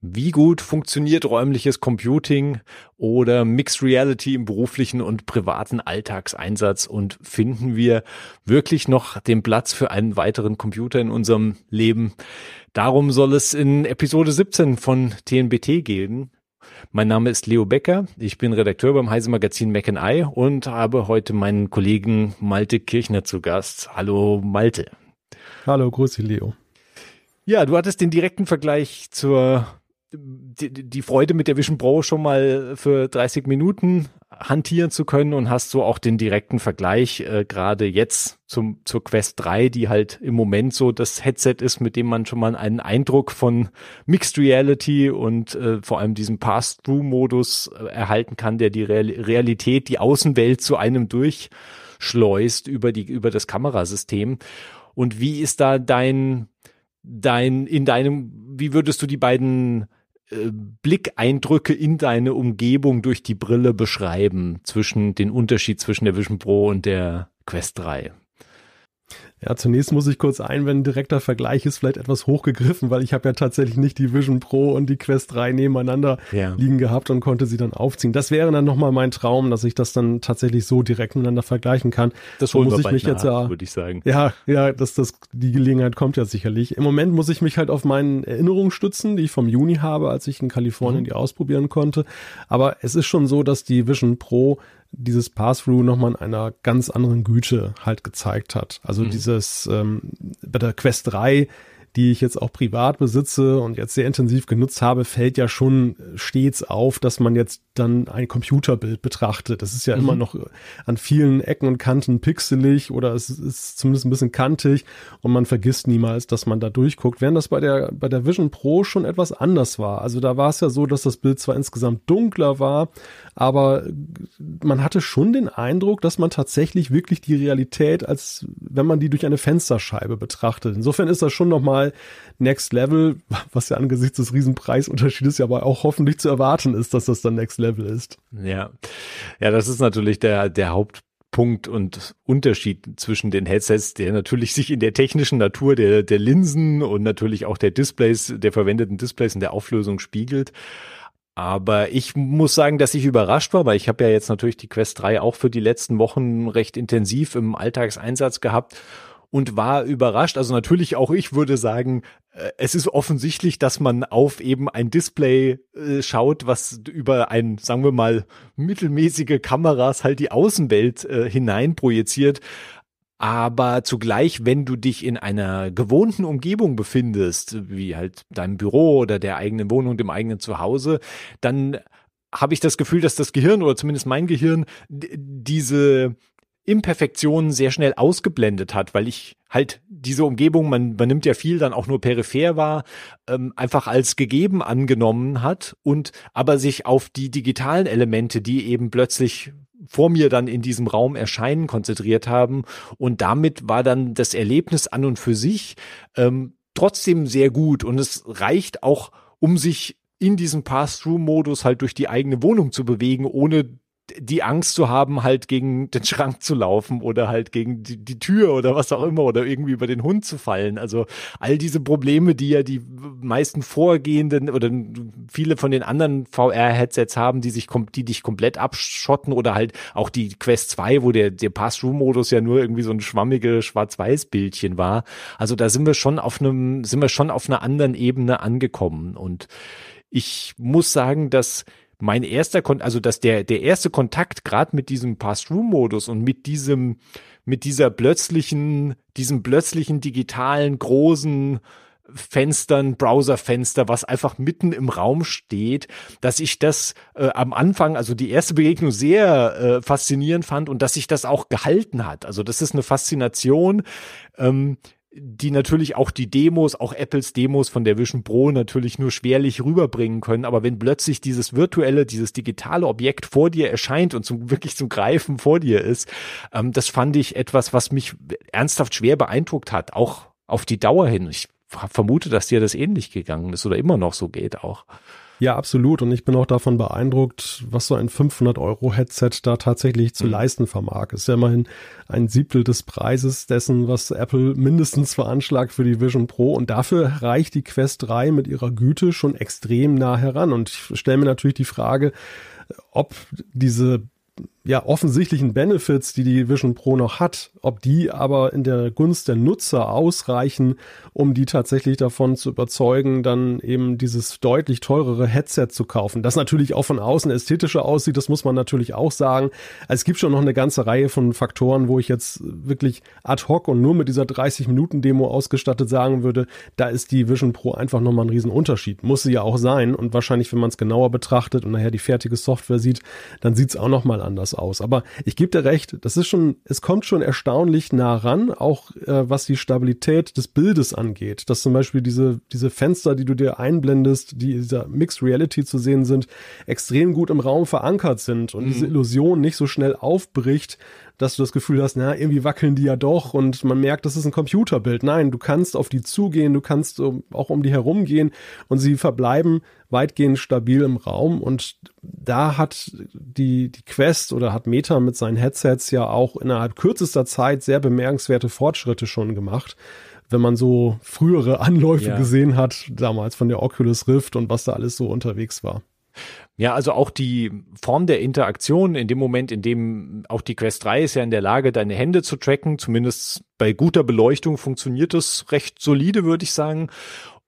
Wie gut funktioniert räumliches Computing oder Mixed Reality im beruflichen und privaten Alltagseinsatz und finden wir wirklich noch den Platz für einen weiteren Computer in unserem Leben? Darum soll es in Episode 17 von TNBT gehen. Mein Name ist Leo Becker, ich bin Redakteur beim Heise Magazin Mac Eye und habe heute meinen Kollegen Malte Kirchner zu Gast. Hallo Malte. Hallo, grüße Leo. Ja, du hattest den direkten Vergleich zur die, die Freude mit der Vision Pro schon mal für 30 Minuten hantieren zu können und hast so auch den direkten Vergleich äh, gerade jetzt zum zur Quest 3, die halt im Moment so das Headset ist, mit dem man schon mal einen Eindruck von Mixed Reality und äh, vor allem diesem Pass-Through-Modus äh, erhalten kann, der die Real Realität, die Außenwelt zu einem durchschleust über die über das Kamerasystem. Und wie ist da dein dein in deinem wie würdest du die beiden äh, Blickeindrücke in deine Umgebung durch die Brille beschreiben zwischen den Unterschied zwischen der Vision Pro und der Quest 3? Ja, zunächst muss ich kurz einwenden, direkter Vergleich ist vielleicht etwas hochgegriffen, weil ich habe ja tatsächlich nicht die Vision Pro und die Quest 3 nebeneinander ja. liegen gehabt und konnte sie dann aufziehen. Das wäre dann nochmal mein Traum, dass ich das dann tatsächlich so direkt miteinander vergleichen kann. Das holen muss ich mich nach, jetzt ja, würde ich sagen. Ja, ja, das, das, die Gelegenheit kommt ja sicherlich. Im Moment muss ich mich halt auf meinen Erinnerungen stützen, die ich vom Juni habe, als ich in Kalifornien mhm. die ausprobieren konnte. Aber es ist schon so, dass die Vision Pro dieses Pass-Through nochmal in einer ganz anderen Güte halt gezeigt hat. Also mhm. dieses ähm, bei der Quest 3 die ich jetzt auch privat besitze und jetzt sehr intensiv genutzt habe, fällt ja schon stets auf, dass man jetzt dann ein Computerbild betrachtet. Das ist ja mhm. immer noch an vielen Ecken und Kanten pixelig oder es ist zumindest ein bisschen kantig und man vergisst niemals, dass man da durchguckt. Während das bei der, bei der Vision Pro schon etwas anders war. Also da war es ja so, dass das Bild zwar insgesamt dunkler war, aber man hatte schon den Eindruck, dass man tatsächlich wirklich die Realität als wenn man die durch eine Fensterscheibe betrachtet. Insofern ist das schon nochmal Next Level, was ja angesichts des Riesenpreisunterschiedes ja aber auch hoffentlich zu erwarten ist, dass das dann Next Level ist. Ja, ja, das ist natürlich der, der Hauptpunkt und Unterschied zwischen den Headsets, der natürlich sich in der technischen Natur der, der Linsen und natürlich auch der Displays, der verwendeten Displays in der Auflösung spiegelt. Aber ich muss sagen, dass ich überrascht war, weil ich habe ja jetzt natürlich die Quest 3 auch für die letzten Wochen recht intensiv im Alltagseinsatz gehabt und war überrascht. Also natürlich auch ich würde sagen, äh, es ist offensichtlich, dass man auf eben ein Display äh, schaut, was über ein, sagen wir mal, mittelmäßige Kameras halt die Außenwelt äh, hinein projiziert. Aber zugleich, wenn du dich in einer gewohnten Umgebung befindest, wie halt deinem Büro oder der eigenen Wohnung, dem eigenen Zuhause, dann habe ich das Gefühl, dass das Gehirn oder zumindest mein Gehirn diese Imperfektionen sehr schnell ausgeblendet hat, weil ich halt diese Umgebung, man, man nimmt ja viel dann auch nur peripher wahr, ähm, einfach als gegeben angenommen hat und aber sich auf die digitalen Elemente, die eben plötzlich vor mir dann in diesem Raum erscheinen, konzentriert haben. Und damit war dann das Erlebnis an und für sich ähm, trotzdem sehr gut. Und es reicht auch, um sich in diesem Pass-Through-Modus halt durch die eigene Wohnung zu bewegen, ohne die Angst zu haben, halt gegen den Schrank zu laufen oder halt gegen die, die Tür oder was auch immer oder irgendwie über den Hund zu fallen. Also all diese Probleme, die ja die meisten vorgehenden oder viele von den anderen VR-Headsets haben, die sich, die dich komplett abschotten oder halt auch die Quest 2, wo der, der Pass-Through-Modus ja nur irgendwie so ein schwammige Schwarz-Weiß-Bildchen war. Also da sind wir schon auf einem, sind wir schon auf einer anderen Ebene angekommen und ich muss sagen, dass mein erster Kon also dass der der erste Kontakt gerade mit diesem Pass-Through-Modus und mit diesem mit dieser plötzlichen diesem plötzlichen digitalen großen Fenstern, Browserfenster, was einfach mitten im Raum steht, dass ich das äh, am Anfang, also die erste Begegnung sehr äh, faszinierend fand und dass sich das auch gehalten hat. Also das ist eine Faszination, ähm, die natürlich auch die Demos, auch Apples Demos von der Vision Pro natürlich nur schwerlich rüberbringen können. Aber wenn plötzlich dieses virtuelle, dieses digitale Objekt vor dir erscheint und zum, wirklich zum Greifen vor dir ist, ähm, das fand ich etwas, was mich ernsthaft schwer beeindruckt hat, auch auf die Dauer hin. Ich vermute, dass dir das ähnlich gegangen ist oder immer noch so geht auch. Ja, absolut. Und ich bin auch davon beeindruckt, was so ein 500-Euro-Headset da tatsächlich zu mhm. leisten vermag. Ist ja immerhin ein Siebtel des Preises dessen, was Apple mindestens veranschlagt für die Vision Pro. Und dafür reicht die Quest 3 mit ihrer Güte schon extrem nah heran. Und ich stelle mir natürlich die Frage, ob diese ja, offensichtlichen Benefits, die die Vision Pro noch hat, ob die aber in der Gunst der Nutzer ausreichen, um die tatsächlich davon zu überzeugen, dann eben dieses deutlich teurere Headset zu kaufen. Das natürlich auch von außen ästhetischer aussieht, das muss man natürlich auch sagen. Also es gibt schon noch eine ganze Reihe von Faktoren, wo ich jetzt wirklich ad hoc und nur mit dieser 30-Minuten-Demo ausgestattet sagen würde, da ist die Vision Pro einfach nochmal ein Riesenunterschied. Muss sie ja auch sein und wahrscheinlich, wenn man es genauer betrachtet und nachher die fertige Software sieht, dann sieht es auch nochmal anders aus. Aber ich gebe dir recht, das ist schon, es kommt schon erstaunlich nah ran, auch äh, was die Stabilität des Bildes angeht. Dass zum Beispiel diese, diese Fenster, die du dir einblendest, die dieser Mixed Reality zu sehen sind, extrem gut im Raum verankert sind und mhm. diese Illusion nicht so schnell aufbricht dass du das Gefühl hast, na, irgendwie wackeln die ja doch und man merkt, das ist ein Computerbild. Nein, du kannst auf die zugehen, du kannst auch um die herumgehen und sie verbleiben weitgehend stabil im Raum und da hat die, die Quest oder hat Meta mit seinen Headsets ja auch innerhalb kürzester Zeit sehr bemerkenswerte Fortschritte schon gemacht wenn man so frühere Anläufe ja. gesehen hat, damals von der Oculus Rift und was da alles so unterwegs war. Ja, also auch die Form der Interaktion in dem Moment, in dem auch die Quest 3 ist ja in der Lage, deine Hände zu tracken, zumindest bei guter Beleuchtung funktioniert das recht solide, würde ich sagen.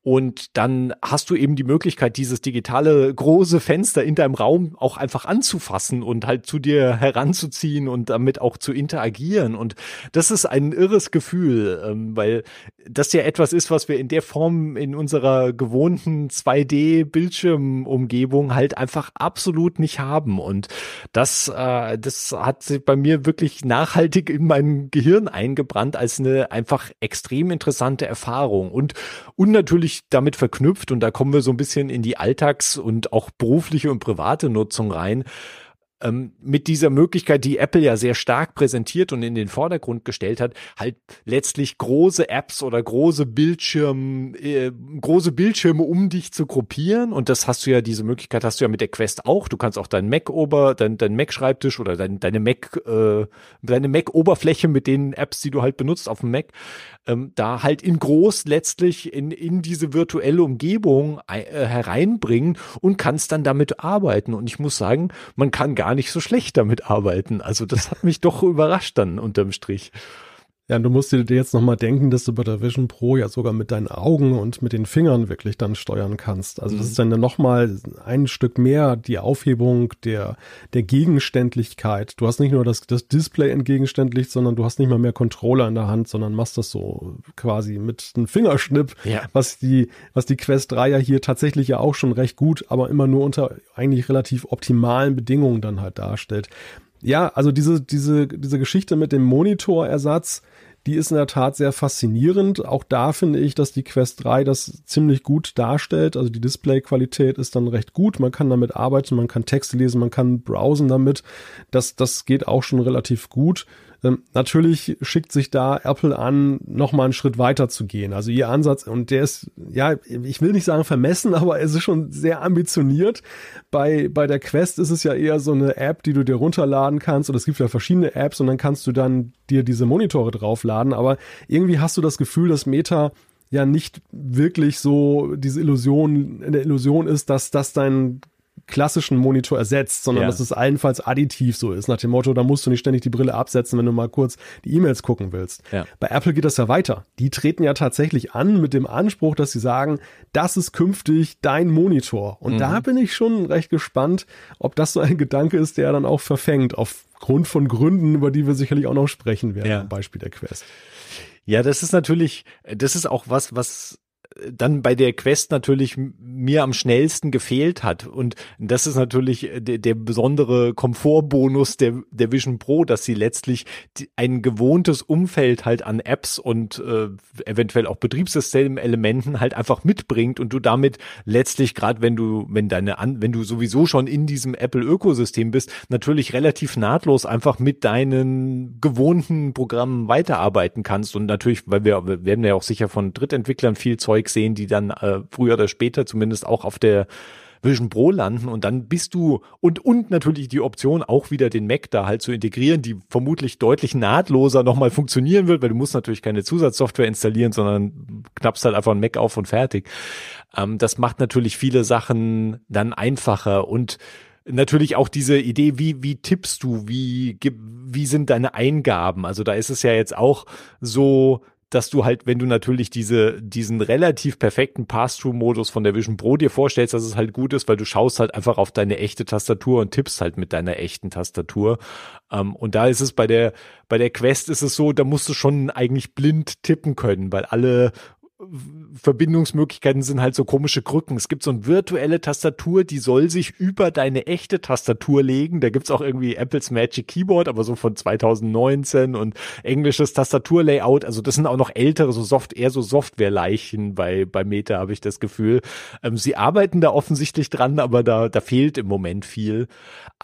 Und dann hast du eben die Möglichkeit, dieses digitale große Fenster in deinem Raum auch einfach anzufassen und halt zu dir heranzuziehen und damit auch zu interagieren. Und das ist ein irres Gefühl, ähm, weil das ja etwas ist, was wir in der Form in unserer gewohnten 2D-Bildschirmumgebung halt einfach absolut nicht haben. Und das, äh, das hat sich bei mir wirklich nachhaltig in mein Gehirn eingebrannt als eine einfach extrem interessante Erfahrung. Und, und natürlich damit verknüpft, und da kommen wir so ein bisschen in die Alltags- und auch berufliche und private Nutzung rein, ähm, mit dieser Möglichkeit, die Apple ja sehr stark präsentiert und in den Vordergrund gestellt hat, halt letztlich große Apps oder große Bildschirme, äh, große Bildschirme um dich zu gruppieren. Und das hast du ja, diese Möglichkeit hast du ja mit der Quest auch. Du kannst auch deinen Mac-Ober, dein, dein Mac-Schreibtisch oder dein, deine Mac, äh, deine Mac-Oberfläche mit den Apps, die du halt benutzt auf dem Mac, ähm, da halt in groß letztlich in, in diese virtuelle Umgebung äh, hereinbringen und kannst dann damit arbeiten. Und ich muss sagen, man kann gar nicht so schlecht damit arbeiten. Also das hat mich doch überrascht dann unterm Strich. Ja, du musst dir jetzt nochmal denken, dass du bei der Vision Pro ja sogar mit deinen Augen und mit den Fingern wirklich dann steuern kannst. Also das mhm. ist dann nochmal ein Stück mehr die Aufhebung der, der Gegenständlichkeit. Du hast nicht nur das, das Display entgegenständlich, sondern du hast nicht mal mehr Controller in der Hand, sondern machst das so quasi mit einem Fingerschnipp, ja. was die, was die Quest 3 ja hier tatsächlich ja auch schon recht gut, aber immer nur unter eigentlich relativ optimalen Bedingungen dann halt darstellt ja, also diese, diese, diese Geschichte mit dem Monitorersatz, die ist in der Tat sehr faszinierend. Auch da finde ich, dass die Quest 3 das ziemlich gut darstellt. Also die Displayqualität ist dann recht gut. Man kann damit arbeiten, man kann Texte lesen, man kann browsen damit. Das, das geht auch schon relativ gut. Ähm, natürlich schickt sich da Apple an, nochmal einen Schritt weiter zu gehen. Also ihr Ansatz, und der ist, ja, ich will nicht sagen vermessen, aber es ist schon sehr ambitioniert. Bei, bei der Quest ist es ja eher so eine App, die du dir runterladen kannst, oder es gibt ja verschiedene Apps und dann kannst du dann dir diese Monitore draufladen. Aber irgendwie hast du das Gefühl, dass Meta ja nicht wirklich so diese Illusion in der Illusion ist, dass das dein klassischen Monitor ersetzt, sondern ja. dass es allenfalls additiv so ist, nach dem Motto, da musst du nicht ständig die Brille absetzen, wenn du mal kurz die E-Mails gucken willst. Ja. Bei Apple geht das ja weiter. Die treten ja tatsächlich an mit dem Anspruch, dass sie sagen, das ist künftig dein Monitor. Und mhm. da bin ich schon recht gespannt, ob das so ein Gedanke ist, der dann auch verfängt, aufgrund von Gründen, über die wir sicherlich auch noch sprechen werden, ja. am Beispiel der Quest. Ja, das ist natürlich, das ist auch was, was dann bei der Quest natürlich mir am schnellsten gefehlt hat. Und das ist natürlich der, der besondere Komfortbonus der, der Vision Pro, dass sie letztlich die, ein gewohntes Umfeld halt an Apps und äh, eventuell auch Betriebssystemelementen halt einfach mitbringt und du damit letztlich gerade wenn du wenn deine an wenn du sowieso schon in diesem Apple Ökosystem bist, natürlich relativ nahtlos einfach mit deinen gewohnten Programmen weiterarbeiten kannst und natürlich, weil wir werden ja auch sicher von Drittentwicklern viel Zeug Zeug sehen, die dann äh, früher oder später zumindest auch auf der Vision Pro landen und dann bist du und und natürlich die Option auch wieder den Mac da halt zu integrieren, die vermutlich deutlich nahtloser nochmal funktionieren wird, weil du musst natürlich keine Zusatzsoftware installieren, sondern knappst halt einfach ein Mac auf und fertig. Ähm, das macht natürlich viele Sachen dann einfacher und natürlich auch diese Idee, wie, wie tippst du, wie, wie sind deine Eingaben? Also da ist es ja jetzt auch so, dass du halt, wenn du natürlich diese, diesen relativ perfekten Pass-Through-Modus von der Vision Pro dir vorstellst, dass es halt gut ist, weil du schaust halt einfach auf deine echte Tastatur und tippst halt mit deiner echten Tastatur. Ähm, und da ist es bei der, bei der Quest ist es so, da musst du schon eigentlich blind tippen können, weil alle Verbindungsmöglichkeiten sind halt so komische Krücken. Es gibt so eine virtuelle Tastatur, die soll sich über deine echte Tastatur legen. Da gibt's auch irgendwie Apples Magic Keyboard, aber so von 2019 und englisches Tastaturlayout. Also das sind auch noch ältere, so Soft, eher so Softwareleichen bei, bei Meta, habe ich das Gefühl. Ähm, sie arbeiten da offensichtlich dran, aber da, da fehlt im Moment viel.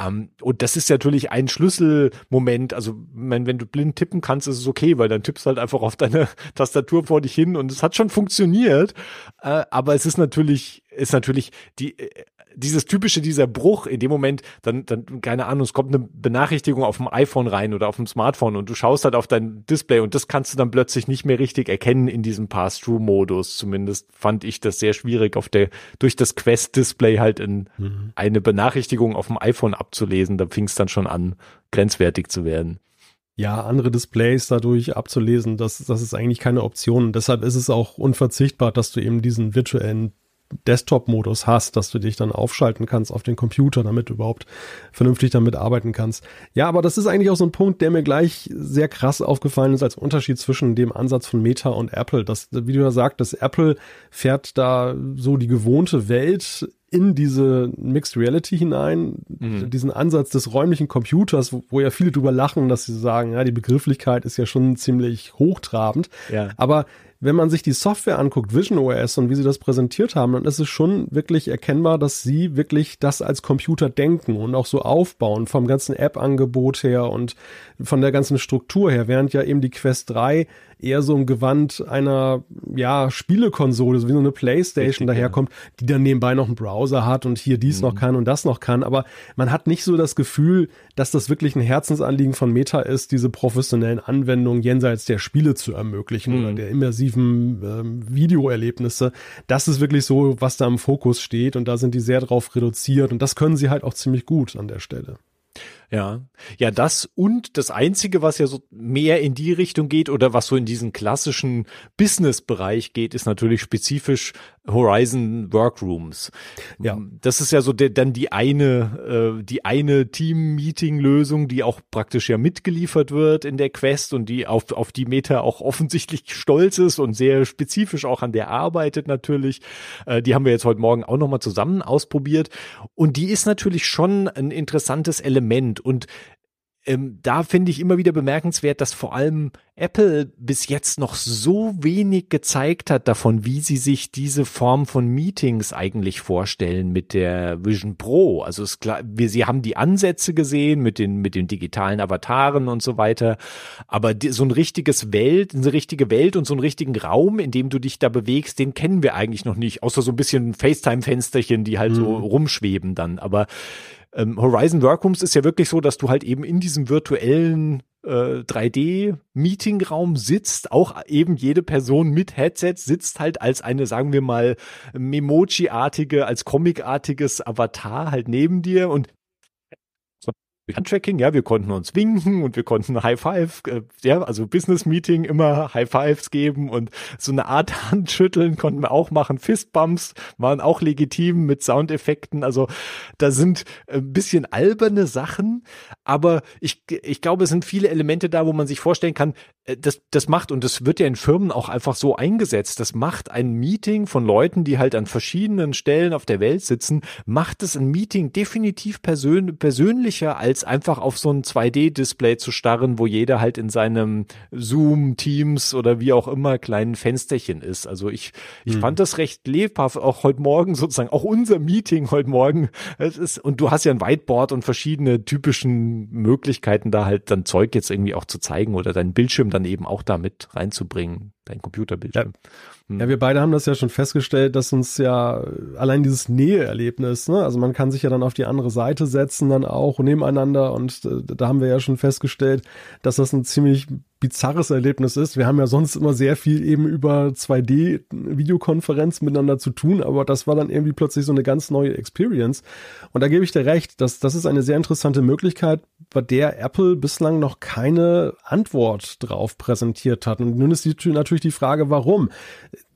Ähm, und das ist natürlich ein Schlüsselmoment. Also, wenn, wenn du blind tippen kannst, ist es okay, weil dann tippst halt einfach auf deine Tastatur vor dich hin und es hat schon funktioniert. Äh, aber es ist natürlich, ist natürlich die, äh, dieses typische, dieser Bruch in dem Moment, dann, dann, keine Ahnung, es kommt eine Benachrichtigung auf dem iPhone rein oder auf dem Smartphone und du schaust halt auf dein Display und das kannst du dann plötzlich nicht mehr richtig erkennen in diesem Pass-Through-Modus. Zumindest fand ich das sehr schwierig, auf der, durch das Quest-Display halt in mhm. eine Benachrichtigung auf dem iPhone abzulesen. Da fing es dann schon an, grenzwertig zu werden ja, andere Displays dadurch abzulesen, das, das ist eigentlich keine Option. Deshalb ist es auch unverzichtbar, dass du eben diesen virtuellen Desktop-Modus hast, dass du dich dann aufschalten kannst auf den Computer, damit du überhaupt vernünftig damit arbeiten kannst. Ja, aber das ist eigentlich auch so ein Punkt, der mir gleich sehr krass aufgefallen ist als Unterschied zwischen dem Ansatz von Meta und Apple. Das, wie du ja sagtest, Apple fährt da so die gewohnte Welt in diese Mixed Reality hinein, mhm. diesen Ansatz des räumlichen Computers, wo, wo, ja viele drüber lachen, dass sie sagen, ja, die Begrifflichkeit ist ja schon ziemlich hochtrabend. Ja. Aber wenn man sich die Software anguckt, Vision OS und wie sie das präsentiert haben, dann ist es schon wirklich erkennbar, dass sie wirklich das als Computer denken und auch so aufbauen vom ganzen App-Angebot her und von der ganzen Struktur her, während ja eben die Quest 3 eher so im Gewand einer, ja, Spielekonsole, so wie so eine Playstation Richtig, daherkommt, ja. die dann nebenbei noch einen Browser hat und hier dies mhm. noch kann und das noch kann. Aber man hat nicht so das Gefühl, dass das wirklich ein Herzensanliegen von Meta ist, diese professionellen Anwendungen jenseits der Spiele zu ermöglichen mhm. oder der immersiven ähm, Videoerlebnisse. Das ist wirklich so, was da im Fokus steht und da sind die sehr drauf reduziert und das können sie halt auch ziemlich gut an der Stelle. Ja, ja, das und das einzige, was ja so mehr in die Richtung geht oder was so in diesen klassischen Business-Bereich geht, ist natürlich spezifisch Horizon Workrooms. Ja, das ist ja so der, dann die eine, äh, die eine Team-Meeting-Lösung, die auch praktisch ja mitgeliefert wird in der Quest und die auf auf die Meta auch offensichtlich stolz ist und sehr spezifisch auch an der arbeitet natürlich. Äh, die haben wir jetzt heute Morgen auch noch mal zusammen ausprobiert und die ist natürlich schon ein interessantes Element sind. Und ähm, da finde ich immer wieder bemerkenswert, dass vor allem Apple bis jetzt noch so wenig gezeigt hat davon, wie sie sich diese Form von Meetings eigentlich vorstellen mit der Vision Pro. Also es klar, wir, sie haben die Ansätze gesehen mit den mit den digitalen Avataren und so weiter, aber die, so ein richtiges Welt, eine richtige Welt und so einen richtigen Raum, in dem du dich da bewegst, den kennen wir eigentlich noch nicht, außer so ein bisschen FaceTime-Fensterchen, die halt mhm. so rumschweben dann. Aber ähm, Horizon Workrooms ist ja wirklich so, dass du halt eben in diesem virtuellen äh, 3D-Meetingraum sitzt, auch eben jede Person mit Headset sitzt halt als eine, sagen wir mal, Memoji-artige, als Comic-artiges Avatar halt neben dir und Handtracking, ja, wir konnten uns winken und wir konnten High Five, äh, ja, also Business Meeting immer High Fives geben und so eine Art Handschütteln konnten wir auch machen. Fistbumps waren auch legitim mit Soundeffekten. Also da sind ein bisschen alberne Sachen, aber ich, ich glaube, es sind viele Elemente da, wo man sich vorstellen kann, äh, das, das macht, und das wird ja in Firmen auch einfach so eingesetzt, das macht ein Meeting von Leuten, die halt an verschiedenen Stellen auf der Welt sitzen, macht es ein Meeting definitiv persön persönlicher, als einfach auf so ein 2D-Display zu starren, wo jeder halt in seinem Zoom, Teams oder wie auch immer kleinen Fensterchen ist. Also ich, ich mhm. fand das recht lebhaft, auch heute Morgen sozusagen, auch unser Meeting heute Morgen. Es ist, und du hast ja ein Whiteboard und verschiedene typischen Möglichkeiten, da halt dann Zeug jetzt irgendwie auch zu zeigen oder deinen Bildschirm dann eben auch da mit reinzubringen. Dein Computerbildschirm. Ja. Hm. ja, wir beide haben das ja schon festgestellt, dass uns ja allein dieses Näheerlebnis, ne, also man kann sich ja dann auf die andere Seite setzen, dann auch nebeneinander und äh, da haben wir ja schon festgestellt, dass das ein ziemlich bizarres Erlebnis ist. Wir haben ja sonst immer sehr viel eben über 2D-Videokonferenz miteinander zu tun, aber das war dann irgendwie plötzlich so eine ganz neue Experience. Und da gebe ich dir recht, dass das ist eine sehr interessante Möglichkeit, bei der Apple bislang noch keine Antwort drauf präsentiert hat. Und nun ist die, natürlich die Frage, warum?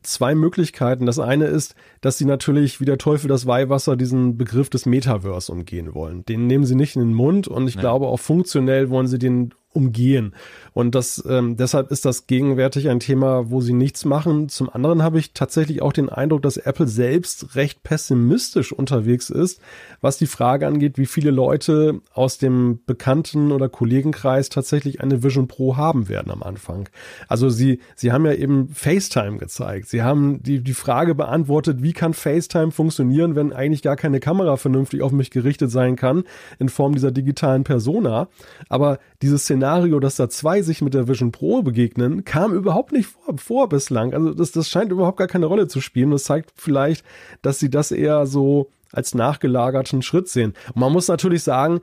zwei Möglichkeiten. Das eine ist, dass sie natürlich wie der Teufel das Weihwasser diesen Begriff des Metaverse umgehen wollen. Den nehmen sie nicht in den Mund und ich ja. glaube auch funktionell wollen sie den umgehen. Und das ähm, deshalb ist das gegenwärtig ein Thema, wo sie nichts machen. Zum anderen habe ich tatsächlich auch den Eindruck, dass Apple selbst recht pessimistisch unterwegs ist, was die Frage angeht, wie viele Leute aus dem Bekannten- oder Kollegenkreis tatsächlich eine Vision Pro haben werden am Anfang. Also sie, sie haben ja eben FaceTime gezeigt. Sie haben die, die Frage beantwortet, wie kann FaceTime funktionieren, wenn eigentlich gar keine Kamera vernünftig auf mich gerichtet sein kann, in Form dieser digitalen Persona. Aber dieses Szenario, dass da zwei sich mit der Vision Pro begegnen, kam überhaupt nicht vor, vor bislang. Also das, das scheint überhaupt gar keine Rolle zu spielen. Das zeigt vielleicht, dass sie das eher so als nachgelagerten Schritt sehen. Und man muss natürlich sagen,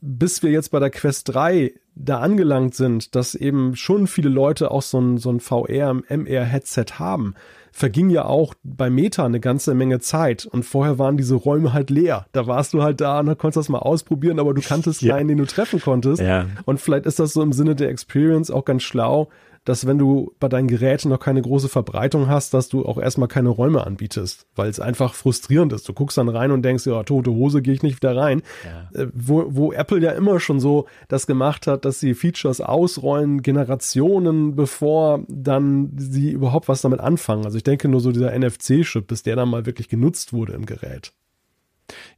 bis wir jetzt bei der Quest 3 da angelangt sind, dass eben schon viele Leute auch so ein, so ein VR, MR-Headset haben, verging ja auch bei Meta eine ganze Menge Zeit und vorher waren diese Räume halt leer. Da warst du halt da und konntest das mal ausprobieren, aber du kanntest ja. keinen, den du treffen konntest. Ja. Und vielleicht ist das so im Sinne der Experience auch ganz schlau, dass wenn du bei deinen Geräten noch keine große Verbreitung hast, dass du auch erstmal keine Räume anbietest, weil es einfach frustrierend ist. Du guckst dann rein und denkst, ja, tote Hose, gehe ich nicht wieder rein. Ja. Äh, wo, wo Apple ja immer schon so das gemacht hat, dass sie Features ausrollen, Generationen, bevor dann sie überhaupt was damit anfangen. Also ich denke nur so dieser NFC-Chip, bis der dann mal wirklich genutzt wurde im Gerät.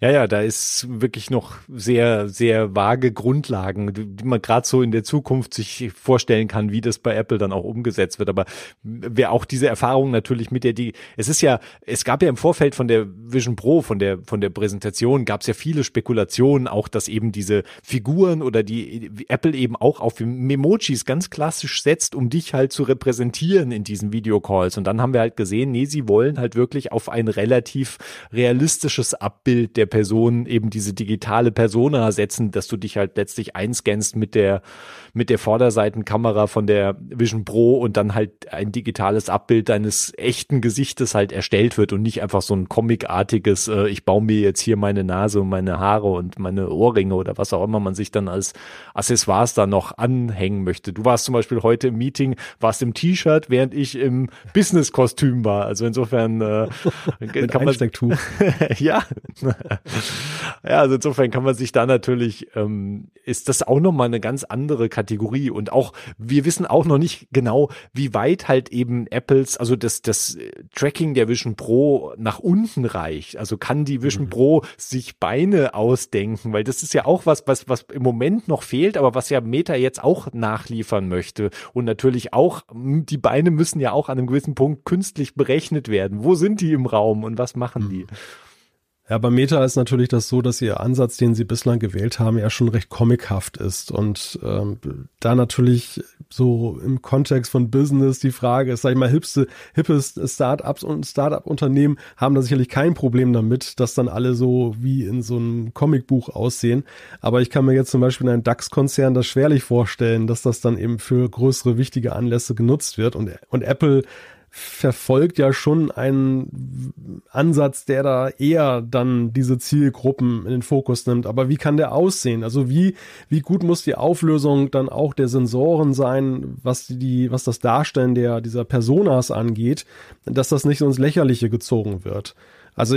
Ja, ja, da ist wirklich noch sehr, sehr vage Grundlagen, die man gerade so in der Zukunft sich vorstellen kann, wie das bei Apple dann auch umgesetzt wird. Aber wer auch diese Erfahrung natürlich mit der, die, es ist ja, es gab ja im Vorfeld von der Vision Pro, von der, von der Präsentation, gab es ja viele Spekulationen, auch dass eben diese Figuren oder die Apple eben auch auf Memojis ganz klassisch setzt, um dich halt zu repräsentieren in diesen Videocalls. Und dann haben wir halt gesehen, nee, sie wollen halt wirklich auf ein relativ realistisches Abbild Bild der Person eben diese digitale Persona setzen, dass du dich halt letztlich einscannst mit der, mit der Vorderseitenkamera von der Vision Pro und dann halt ein digitales Abbild deines echten Gesichtes halt erstellt wird und nicht einfach so ein comicartiges, äh, ich baue mir jetzt hier meine Nase und meine Haare und meine Ohrringe oder was auch immer man sich dann als Accessoires da noch anhängen möchte. Du warst zum Beispiel heute im Meeting, warst im T-Shirt, während ich im Business-Kostüm war. Also insofern äh, kann man ja, ja, also insofern kann man sich da natürlich, ähm, ist das auch nochmal eine ganz andere Kategorie. Und auch, wir wissen auch noch nicht genau, wie weit halt eben Apples, also das, das Tracking der Vision Pro nach unten reicht. Also kann die Vision mhm. Pro sich Beine ausdenken, weil das ist ja auch was, was, was im Moment noch fehlt, aber was ja Meta jetzt auch nachliefern möchte. Und natürlich auch, die Beine müssen ja auch an einem gewissen Punkt künstlich berechnet werden. Wo sind die im Raum und was machen mhm. Ja, bei Meta ist natürlich das so, dass ihr Ansatz, den sie bislang gewählt haben, ja schon recht comichaft ist. Und ähm, da natürlich so im Kontext von Business die Frage ist, sag ich mal, hipste, hippe Startups und Startup-Unternehmen haben da sicherlich kein Problem damit, dass dann alle so wie in so einem Comicbuch aussehen. Aber ich kann mir jetzt zum Beispiel in einem DAX-Konzern das schwerlich vorstellen, dass das dann eben für größere, wichtige Anlässe genutzt wird. Und, und Apple verfolgt ja schon einen Ansatz, der da eher dann diese Zielgruppen in den Fokus nimmt. Aber wie kann der aussehen? Also wie, wie gut muss die Auflösung dann auch der Sensoren sein, was die, was das Darstellen der, dieser Personas angeht, dass das nicht so ins Lächerliche gezogen wird? Also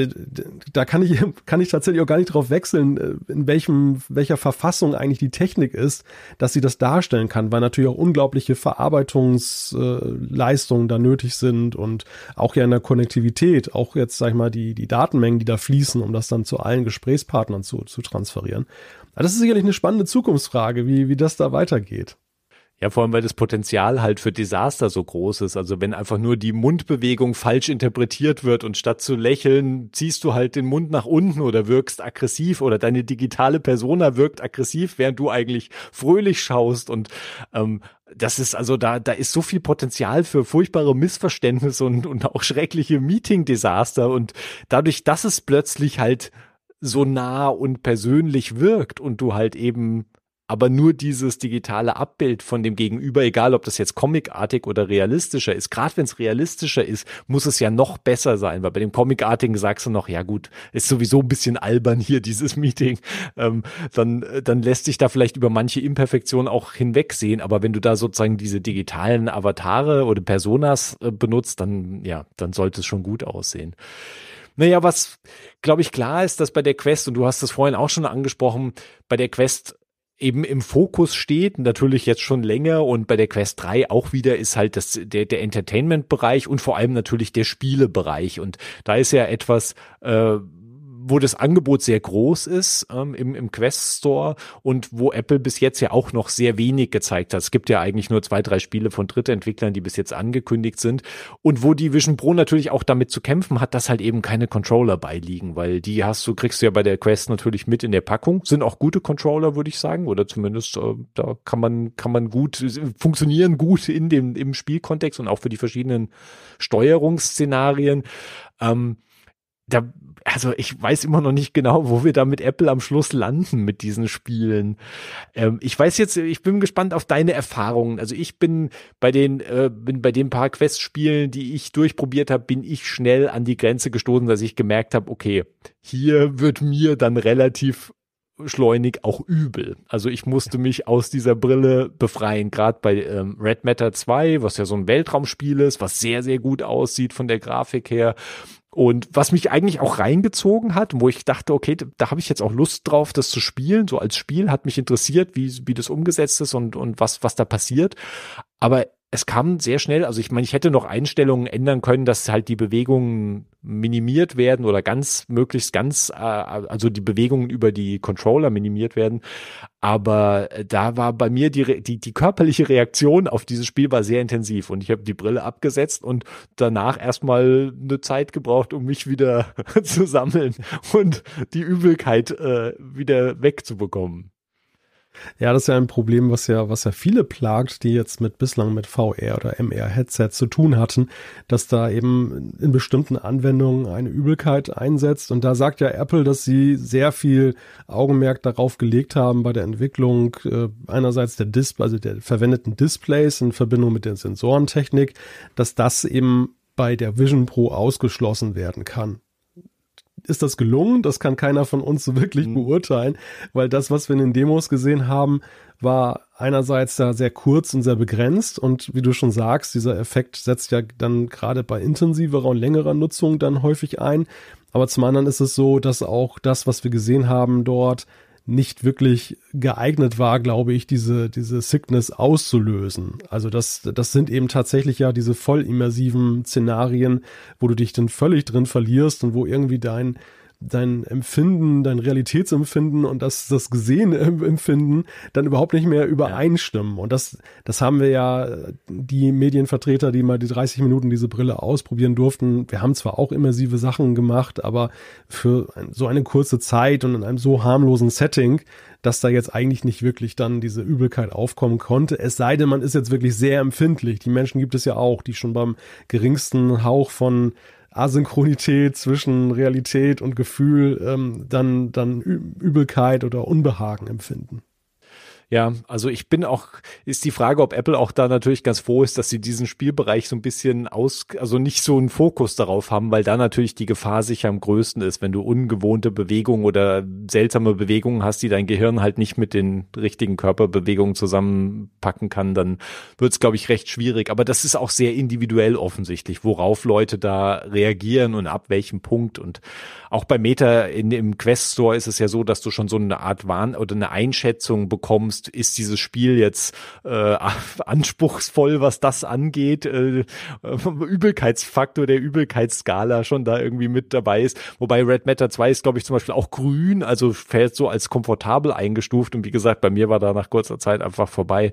da kann ich, kann ich tatsächlich auch gar nicht drauf wechseln, äh, in welchem, welcher Verfassung eigentlich die Technik ist, dass sie das darstellen kann, weil natürlich auch unglaubliche Verarbeitungsleistungen da nötig sind und auch ja in der Konnektivität, auch jetzt, sag ich mal, die, die Datenmengen, die da fließen, um das dann zu allen Gesprächspartnern zu, zu transferieren. Aber das ist sicherlich eine spannende Zukunftsfrage, wie, wie das da weitergeht. Ja, vor allem, weil das Potenzial halt für Desaster so groß ist. Also wenn einfach nur die Mundbewegung falsch interpretiert wird und statt zu lächeln, ziehst du halt den Mund nach unten oder wirkst aggressiv oder deine digitale Persona wirkt aggressiv, während du eigentlich fröhlich schaust und ähm, das ist also da, da ist so viel Potenzial für furchtbare Missverständnisse und, und auch schreckliche Meeting-Desaster und dadurch, dass es plötzlich halt so nah und persönlich wirkt und du halt eben aber nur dieses digitale Abbild von dem Gegenüber, egal ob das jetzt comicartig oder realistischer ist, gerade wenn es realistischer ist, muss es ja noch besser sein, weil bei dem comicartigen sagst du noch, ja gut, ist sowieso ein bisschen albern hier dieses Meeting, ähm, dann, dann lässt sich da vielleicht über manche Imperfektionen auch hinwegsehen, aber wenn du da sozusagen diese digitalen Avatare oder Personas äh, benutzt, dann ja, dann sollte es schon gut aussehen. Naja, was glaube ich klar ist, dass bei der Quest, und du hast es vorhin auch schon angesprochen, bei der Quest eben im Fokus steht, natürlich jetzt schon länger und bei der Quest 3 auch wieder ist halt das, der, der Entertainment-Bereich und vor allem natürlich der Spielebereich. Und da ist ja etwas, äh, wo das Angebot sehr groß ist ähm, im, im Quest Store und wo Apple bis jetzt ja auch noch sehr wenig gezeigt hat. Es gibt ja eigentlich nur zwei, drei Spiele von Drittentwicklern, die bis jetzt angekündigt sind und wo die Vision Pro natürlich auch damit zu kämpfen hat, dass halt eben keine Controller beiliegen, weil die hast du, kriegst du ja bei der Quest natürlich mit in der Packung. Sind auch gute Controller, würde ich sagen, oder zumindest äh, da kann man, kann man gut, funktionieren gut in dem, im Spielkontext und auch für die verschiedenen Steuerungsszenarien. Ähm, da, also ich weiß immer noch nicht genau, wo wir da mit Apple am Schluss landen mit diesen Spielen. Ähm, ich weiß jetzt, ich bin gespannt auf deine Erfahrungen. Also ich bin bei den, äh, bin bei den paar Quest-Spielen, die ich durchprobiert habe, bin ich schnell an die Grenze gestoßen, dass ich gemerkt habe, okay, hier wird mir dann relativ schleunig auch übel. Also ich musste mich aus dieser Brille befreien, gerade bei ähm, Red Matter 2, was ja so ein Weltraumspiel ist, was sehr, sehr gut aussieht von der Grafik her und was mich eigentlich auch reingezogen hat, wo ich dachte, okay, da habe ich jetzt auch Lust drauf, das zu spielen. So als Spiel hat mich interessiert, wie, wie das umgesetzt ist und, und was, was da passiert. Aber es kam sehr schnell, also ich meine, ich hätte noch Einstellungen ändern können, dass halt die Bewegungen minimiert werden oder ganz möglichst ganz, äh, also die Bewegungen über die Controller minimiert werden. Aber da war bei mir die, die, die körperliche Reaktion auf dieses Spiel war sehr intensiv und ich habe die Brille abgesetzt und danach erstmal eine Zeit gebraucht, um mich wieder zu sammeln und die Übelkeit äh, wieder wegzubekommen. Ja, das ist ja ein Problem, was ja, was ja viele plagt, die jetzt mit bislang mit VR oder MR-Headset zu tun hatten, dass da eben in bestimmten Anwendungen eine Übelkeit einsetzt. Und da sagt ja Apple, dass sie sehr viel Augenmerk darauf gelegt haben bei der Entwicklung äh, einerseits der Display, also der verwendeten Displays in Verbindung mit der Sensorentechnik, dass das eben bei der Vision Pro ausgeschlossen werden kann ist das gelungen? Das kann keiner von uns so wirklich mhm. beurteilen, weil das, was wir in den Demos gesehen haben, war einerseits da sehr kurz und sehr begrenzt und wie du schon sagst, dieser Effekt setzt ja dann gerade bei intensiverer und längerer Nutzung dann häufig ein. Aber zum anderen ist es so, dass auch das, was wir gesehen haben dort, nicht wirklich geeignet war, glaube ich, diese, diese Sickness auszulösen. Also das, das sind eben tatsächlich ja diese voll immersiven Szenarien, wo du dich dann völlig drin verlierst und wo irgendwie dein, dein Empfinden, dein Realitätsempfinden und das, das gesehene Empfinden dann überhaupt nicht mehr übereinstimmen. Und das, das haben wir ja, die Medienvertreter, die mal die 30 Minuten diese Brille ausprobieren durften. Wir haben zwar auch immersive Sachen gemacht, aber für so eine kurze Zeit und in einem so harmlosen Setting, dass da jetzt eigentlich nicht wirklich dann diese Übelkeit aufkommen konnte. Es sei denn, man ist jetzt wirklich sehr empfindlich. Die Menschen gibt es ja auch, die schon beim geringsten Hauch von Asynchronität zwischen Realität und Gefühl ähm, dann, dann Übelkeit oder Unbehagen empfinden. Ja, also ich bin auch, ist die Frage, ob Apple auch da natürlich ganz froh ist, dass sie diesen Spielbereich so ein bisschen aus, also nicht so einen Fokus darauf haben, weil da natürlich die Gefahr sicher am größten ist, wenn du ungewohnte Bewegungen oder seltsame Bewegungen hast, die dein Gehirn halt nicht mit den richtigen Körperbewegungen zusammenpacken kann, dann wird es, glaube ich, recht schwierig. Aber das ist auch sehr individuell offensichtlich, worauf Leute da reagieren und ab welchem Punkt. Und auch bei Meta in, im Quest Store ist es ja so, dass du schon so eine Art Warn oder eine Einschätzung bekommst, musst, ist dieses Spiel jetzt äh, anspruchsvoll, was das angeht, äh, Übelkeitsfaktor der Übelkeitsskala schon da irgendwie mit dabei ist. Wobei Red Matter 2 ist, glaube ich, zum Beispiel auch grün, also fällt so als komfortabel eingestuft und wie gesagt, bei mir war da nach kurzer Zeit einfach vorbei.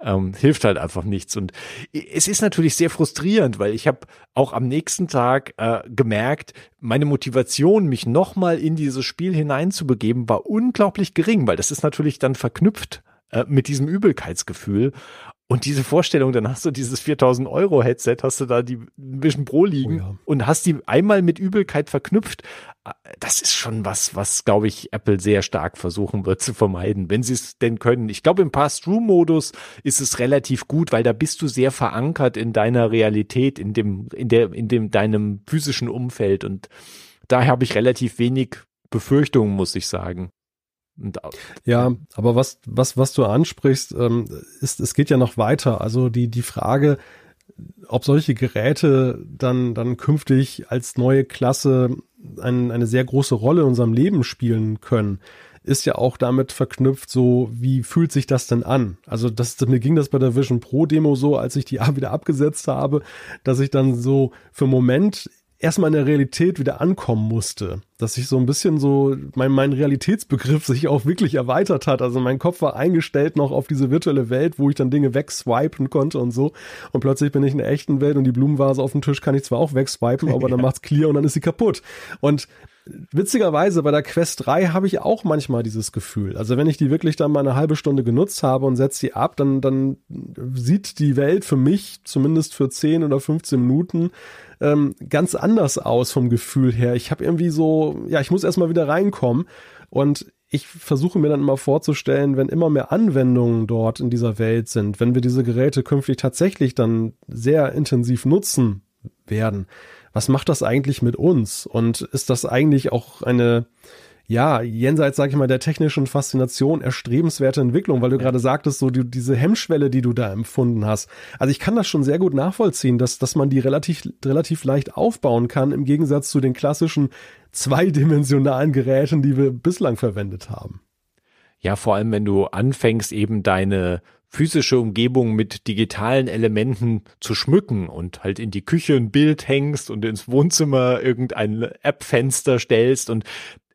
Ähm, hilft halt einfach nichts. Und es ist natürlich sehr frustrierend, weil ich habe auch am nächsten Tag äh, gemerkt, meine Motivation, mich nochmal in dieses Spiel hineinzubegeben, war unglaublich gering, weil das ist natürlich dann verknüpft äh, mit diesem Übelkeitsgefühl. Und diese Vorstellung, dann hast du dieses 4000 Euro Headset, hast du da die Vision Pro liegen oh ja. und hast die einmal mit Übelkeit verknüpft. Das ist schon was, was, glaube ich, Apple sehr stark versuchen wird zu vermeiden, wenn sie es denn können. Ich glaube, im Pass-Through-Modus ist es relativ gut, weil da bist du sehr verankert in deiner Realität, in dem, in der, in dem, deinem physischen Umfeld und daher habe ich relativ wenig Befürchtungen, muss ich sagen. Ja, aber was, was, was du ansprichst, ähm, ist, es geht ja noch weiter. Also die, die Frage, ob solche Geräte dann, dann künftig als neue Klasse ein, eine sehr große Rolle in unserem Leben spielen können, ist ja auch damit verknüpft, so wie fühlt sich das denn an? Also das, mir ging das bei der Vision Pro Demo so, als ich die wieder abgesetzt habe, dass ich dann so für einen Moment erstmal in der Realität wieder ankommen musste. Dass sich so ein bisschen so mein, mein Realitätsbegriff sich auch wirklich erweitert hat. Also mein Kopf war eingestellt noch auf diese virtuelle Welt, wo ich dann Dinge wegswipen konnte und so. Und plötzlich bin ich in der echten Welt und die Blumenvase auf dem Tisch kann ich zwar auch wegswipen, aber dann macht's clear und dann ist sie kaputt. Und witzigerweise bei der Quest 3 habe ich auch manchmal dieses Gefühl. Also wenn ich die wirklich dann mal eine halbe Stunde genutzt habe und setze die ab, dann, dann sieht die Welt für mich, zumindest für 10 oder 15 Minuten, ähm, ganz anders aus vom Gefühl her. Ich habe irgendwie so, ja, ich muss erstmal wieder reinkommen und ich versuche mir dann immer vorzustellen, wenn immer mehr Anwendungen dort in dieser Welt sind, wenn wir diese Geräte künftig tatsächlich dann sehr intensiv nutzen werden, was macht das eigentlich mit uns? Und ist das eigentlich auch eine, ja, jenseits, sag ich mal, der technischen Faszination erstrebenswerte Entwicklung, weil du ja. gerade sagtest, so die, diese Hemmschwelle, die du da empfunden hast. Also ich kann das schon sehr gut nachvollziehen, dass, dass man die relativ, relativ leicht aufbauen kann, im Gegensatz zu den klassischen zweidimensionalen Geräten, die wir bislang verwendet haben. Ja, vor allem, wenn du anfängst, eben deine physische Umgebung mit digitalen Elementen zu schmücken und halt in die Küche ein Bild hängst und ins Wohnzimmer irgendein App-Fenster stellst und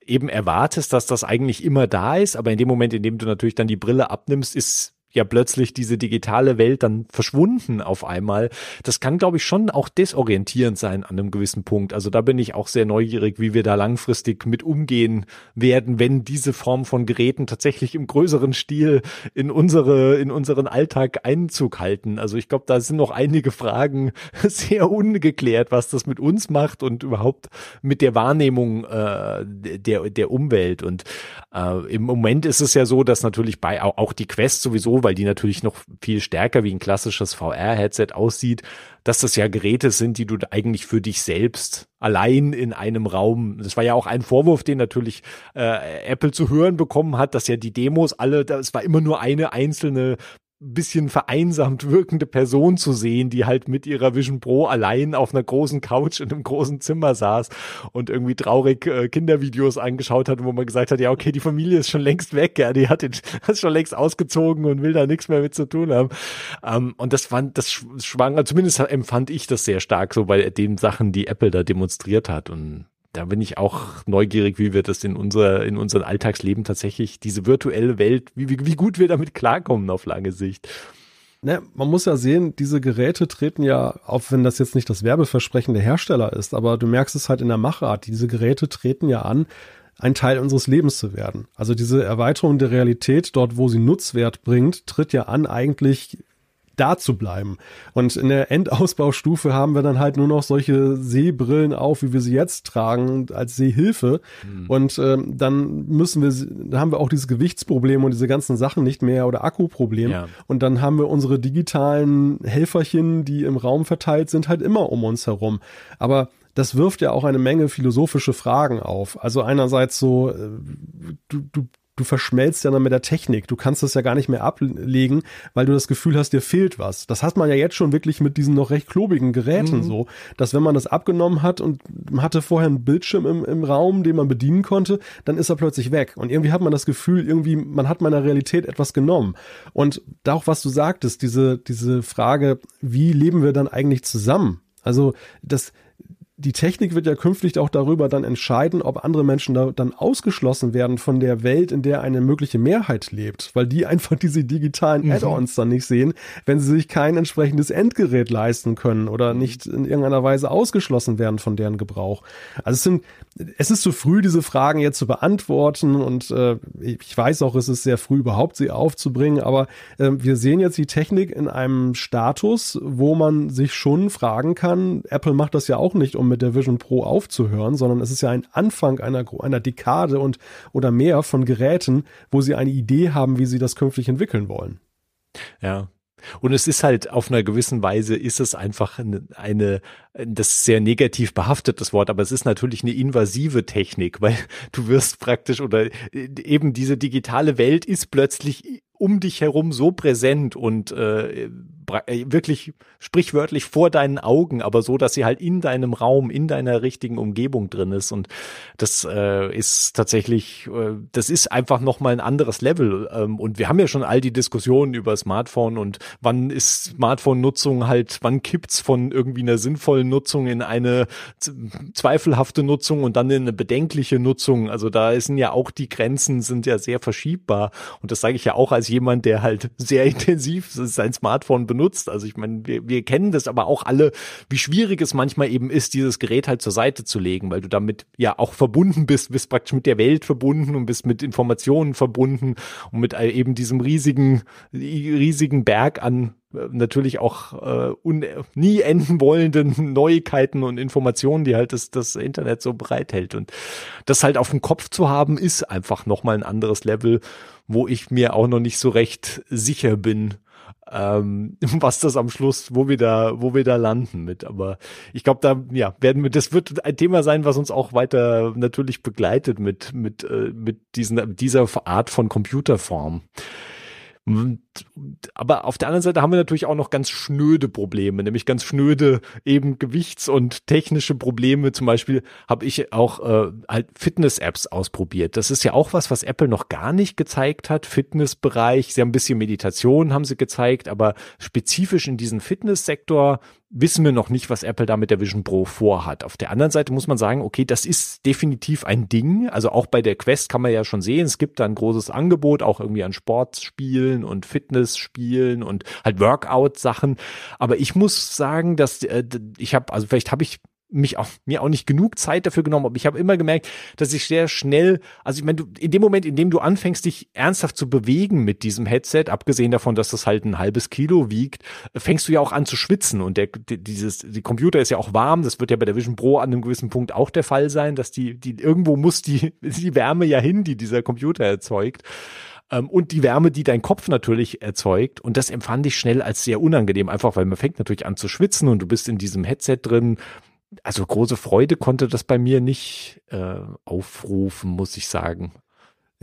eben erwartest, dass das eigentlich immer da ist, aber in dem Moment, in dem du natürlich dann die Brille abnimmst, ist ja plötzlich diese digitale Welt dann verschwunden auf einmal. Das kann, glaube ich, schon auch desorientierend sein an einem gewissen Punkt. Also da bin ich auch sehr neugierig, wie wir da langfristig mit umgehen werden, wenn diese Form von Geräten tatsächlich im größeren Stil in unsere, in unseren Alltag Einzug halten. Also ich glaube, da sind noch einige Fragen sehr ungeklärt, was das mit uns macht und überhaupt mit der Wahrnehmung äh, der, der Umwelt. Und äh, im Moment ist es ja so, dass natürlich bei auch die Quest sowieso weil die natürlich noch viel stärker wie ein klassisches VR-Headset aussieht, dass das ja Geräte sind, die du eigentlich für dich selbst allein in einem Raum, das war ja auch ein Vorwurf, den natürlich äh, Apple zu hören bekommen hat, dass ja die Demos alle, das war immer nur eine einzelne bisschen vereinsamt wirkende Person zu sehen, die halt mit ihrer Vision Pro allein auf einer großen Couch in einem großen Zimmer saß und irgendwie traurig äh, Kindervideos angeschaut hat, wo man gesagt hat, ja, okay, die Familie ist schon längst weg, ja, die hat, den, hat schon längst ausgezogen und will da nichts mehr mit zu tun haben. Ähm, und das fand, das schwang, zumindest empfand ich das sehr stark so bei den Sachen, die Apple da demonstriert hat und da bin ich auch neugierig, wie wir das in unser, in unserem Alltagsleben tatsächlich, diese virtuelle Welt, wie, wie, wie gut wir damit klarkommen auf lange Sicht. Ne, man muss ja sehen, diese Geräte treten ja, auch wenn das jetzt nicht das Werbeversprechen der Hersteller ist, aber du merkst es halt in der Machart, diese Geräte treten ja an, ein Teil unseres Lebens zu werden. Also diese Erweiterung der Realität, dort wo sie Nutzwert bringt, tritt ja an, eigentlich da zu bleiben. Und in der Endausbaustufe haben wir dann halt nur noch solche Sehbrillen auf, wie wir sie jetzt tragen, als Sehhilfe. Mhm. Und ähm, dann müssen wir, dann haben wir auch dieses Gewichtsproblem und diese ganzen Sachen nicht mehr oder Akkuproblem. Ja. Und dann haben wir unsere digitalen Helferchen, die im Raum verteilt sind, halt immer um uns herum. Aber das wirft ja auch eine Menge philosophische Fragen auf. Also einerseits so, äh, du, du du verschmelzt ja dann mit der Technik. Du kannst das ja gar nicht mehr ablegen, weil du das Gefühl hast, dir fehlt was. Das hat man ja jetzt schon wirklich mit diesen noch recht klobigen Geräten mhm. so, dass wenn man das abgenommen hat und hatte vorher einen Bildschirm im, im Raum, den man bedienen konnte, dann ist er plötzlich weg. Und irgendwie hat man das Gefühl, irgendwie, man hat meiner Realität etwas genommen. Und da auch, was du sagtest, diese, diese Frage, wie leben wir dann eigentlich zusammen? Also, das, die Technik wird ja künftig auch darüber dann entscheiden, ob andere Menschen da dann ausgeschlossen werden von der Welt, in der eine mögliche Mehrheit lebt, weil die einfach diese digitalen mhm. Add-ons dann nicht sehen, wenn sie sich kein entsprechendes Endgerät leisten können oder mhm. nicht in irgendeiner Weise ausgeschlossen werden von deren Gebrauch. Also es sind, es ist zu früh, diese Fragen jetzt zu beantworten und äh, ich weiß auch, es ist sehr früh überhaupt sie aufzubringen, aber äh, wir sehen jetzt die Technik in einem Status, wo man sich schon fragen kann, Apple macht das ja auch nicht, um mit der Vision Pro aufzuhören, sondern es ist ja ein Anfang einer, einer Dekade und oder mehr von Geräten, wo sie eine Idee haben, wie sie das künftig entwickeln wollen. Ja, und es ist halt auf einer gewissen Weise ist es einfach eine, eine, das ist sehr negativ behaftetes Wort, aber es ist natürlich eine invasive Technik, weil du wirst praktisch oder eben diese digitale Welt ist plötzlich um dich herum so präsent und äh, äh, wirklich sprichwörtlich vor deinen Augen, aber so, dass sie halt in deinem Raum, in deiner richtigen Umgebung drin ist. Und das äh, ist tatsächlich, äh, das ist einfach nochmal ein anderes Level. Ähm, und wir haben ja schon all die Diskussionen über Smartphone und wann ist Smartphone-Nutzung halt, wann kippt's von irgendwie einer sinnvollen Nutzung in eine zweifelhafte Nutzung und dann in eine bedenkliche Nutzung. Also da sind ja auch die Grenzen sind ja sehr verschiebbar. Und das sage ich ja auch als jemand, der halt sehr intensiv sein Smartphone benutzt. Also ich meine, wir, wir kennen das aber auch alle, wie schwierig es manchmal eben ist, dieses Gerät halt zur Seite zu legen, weil du damit ja auch verbunden bist, bist praktisch mit der Welt verbunden und bist mit Informationen verbunden und mit eben diesem riesigen, riesigen Berg an äh, natürlich auch äh, un nie enden wollenden Neuigkeiten und Informationen, die halt das, das Internet so bereithält. Und das halt auf dem Kopf zu haben, ist einfach nochmal ein anderes Level, wo ich mir auch noch nicht so recht sicher bin, ähm, was das am Schluss, wo wir da, wo wir da landen mit. Aber ich glaube, da ja werden wir, das wird ein Thema sein, was uns auch weiter natürlich begleitet mit mit äh, mit diesen dieser Art von Computerform. Aber auf der anderen Seite haben wir natürlich auch noch ganz schnöde Probleme, nämlich ganz schnöde eben Gewichts- und technische Probleme. Zum Beispiel habe ich auch äh, halt Fitness-Apps ausprobiert. Das ist ja auch was, was Apple noch gar nicht gezeigt hat. Fitnessbereich, sie haben ein bisschen Meditation haben sie gezeigt, aber spezifisch in diesen Fitnesssektor wissen wir noch nicht, was Apple da mit der Vision Pro vorhat. Auf der anderen Seite muss man sagen, okay, das ist definitiv ein Ding. Also auch bei der Quest kann man ja schon sehen, es gibt da ein großes Angebot, auch irgendwie an Sportspielen und Fitnessspielen und halt Workout-Sachen. Aber ich muss sagen, dass äh, ich habe, also vielleicht habe ich mich auch, mir auch nicht genug Zeit dafür genommen habe. Ich habe immer gemerkt, dass ich sehr schnell, also ich meine, du, in dem Moment, in dem du anfängst, dich ernsthaft zu bewegen mit diesem Headset, abgesehen davon, dass das halt ein halbes Kilo wiegt, fängst du ja auch an zu schwitzen und der, dieses, die Computer ist ja auch warm. Das wird ja bei der Vision Pro an einem gewissen Punkt auch der Fall sein, dass die, die irgendwo muss die, die Wärme ja hin, die dieser Computer erzeugt ähm, und die Wärme, die dein Kopf natürlich erzeugt. Und das empfand ich schnell als sehr unangenehm, einfach weil man fängt natürlich an zu schwitzen und du bist in diesem Headset drin also große Freude konnte das bei mir nicht äh, aufrufen, muss ich sagen.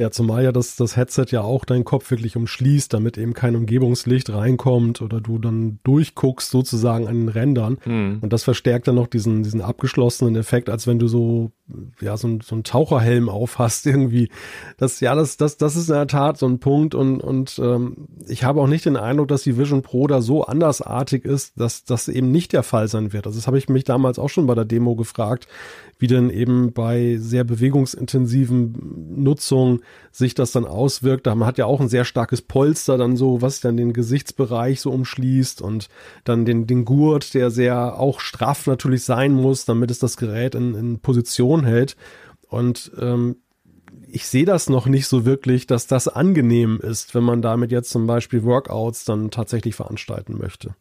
Ja, zumal ja das, das Headset ja auch deinen Kopf wirklich umschließt, damit eben kein Umgebungslicht reinkommt oder du dann durchguckst sozusagen an den Rändern. Mhm. Und das verstärkt dann noch diesen, diesen abgeschlossenen Effekt, als wenn du so, ja, so, ein, so ein Taucherhelm aufhast irgendwie. Das, ja, das, das, das ist in der Tat so ein Punkt und, und ähm, ich habe auch nicht den Eindruck, dass die Vision Pro da so andersartig ist, dass das eben nicht der Fall sein wird. Also das habe ich mich damals auch schon bei der Demo gefragt, wie denn eben bei sehr bewegungsintensiven Nutzung sich das dann auswirkt. Da man hat ja auch ein sehr starkes Polster dann so, was dann den Gesichtsbereich so umschließt und dann den, den Gurt, der sehr auch straff natürlich sein muss, damit es das Gerät in, in Position hält. Und ähm, ich sehe das noch nicht so wirklich, dass das angenehm ist, wenn man damit jetzt zum Beispiel Workouts dann tatsächlich veranstalten möchte.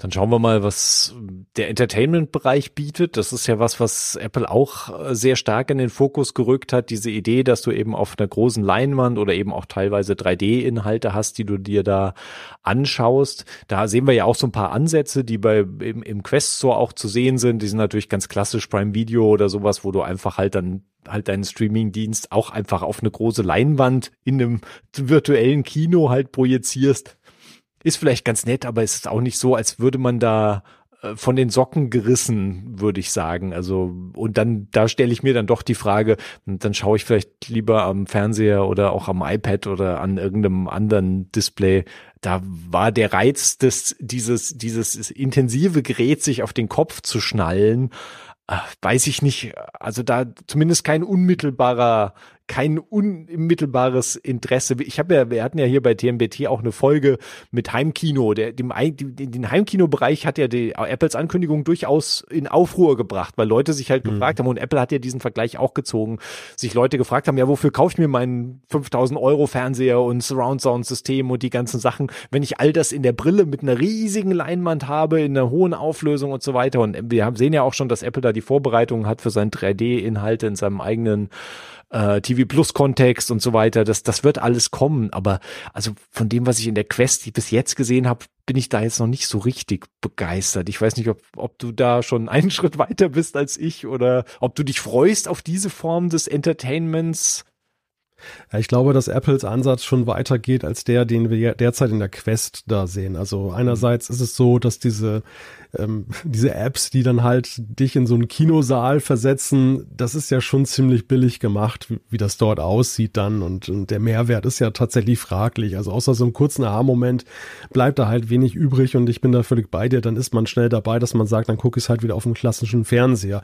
Dann schauen wir mal, was der Entertainment-Bereich bietet. Das ist ja was, was Apple auch äh, sehr stark in den Fokus gerückt hat. Diese Idee, dass du eben auf einer großen Leinwand oder eben auch teilweise 3D-Inhalte hast, die du dir da anschaust. Da sehen wir ja auch so ein paar Ansätze, die bei im, im Quest Store auch zu sehen sind. Die sind natürlich ganz klassisch Prime Video oder sowas, wo du einfach halt dann halt deinen Streaming-Dienst auch einfach auf eine große Leinwand in einem virtuellen Kino halt projizierst ist vielleicht ganz nett, aber es ist auch nicht so, als würde man da äh, von den Socken gerissen, würde ich sagen. Also, und dann, da stelle ich mir dann doch die Frage, dann schaue ich vielleicht lieber am Fernseher oder auch am iPad oder an irgendeinem anderen Display. Da war der Reiz des, dieses, dieses intensive Gerät sich auf den Kopf zu schnallen, äh, weiß ich nicht, also da zumindest kein unmittelbarer kein unmittelbares Interesse. Ich habe ja, wir hatten ja hier bei TMBT auch eine Folge mit Heimkino. Der, dem, den Heimkinobereich hat ja die Apples Ankündigung durchaus in Aufruhr gebracht, weil Leute sich halt mhm. gefragt haben und Apple hat ja diesen Vergleich auch gezogen, sich Leute gefragt haben, ja, wofür kaufe ich mir meinen 5000 Euro Fernseher und Surround Sound System und die ganzen Sachen, wenn ich all das in der Brille mit einer riesigen Leinwand habe, in einer hohen Auflösung und so weiter. Und wir haben, sehen ja auch schon, dass Apple da die Vorbereitungen hat für seinen 3D-Inhalte in seinem eigenen äh, TV Plus Kontext und so weiter. Das, das wird alles kommen. Aber also von dem, was ich in der Quest bis jetzt gesehen habe, bin ich da jetzt noch nicht so richtig begeistert. Ich weiß nicht, ob, ob du da schon einen Schritt weiter bist als ich oder ob du dich freust auf diese Form des Entertainments. Ja, ich glaube, dass Apples Ansatz schon weitergeht als der, den wir derzeit in der Quest da sehen. Also einerseits ist es so, dass diese ähm, diese Apps, die dann halt dich in so einen Kinosaal versetzen, das ist ja schon ziemlich billig gemacht, wie, wie das dort aussieht dann und, und, der Mehrwert ist ja tatsächlich fraglich. Also außer so einem kurzen Aha-Moment bleibt da halt wenig übrig und ich bin da völlig bei dir. Dann ist man schnell dabei, dass man sagt, dann gucke ich es halt wieder auf dem klassischen Fernseher.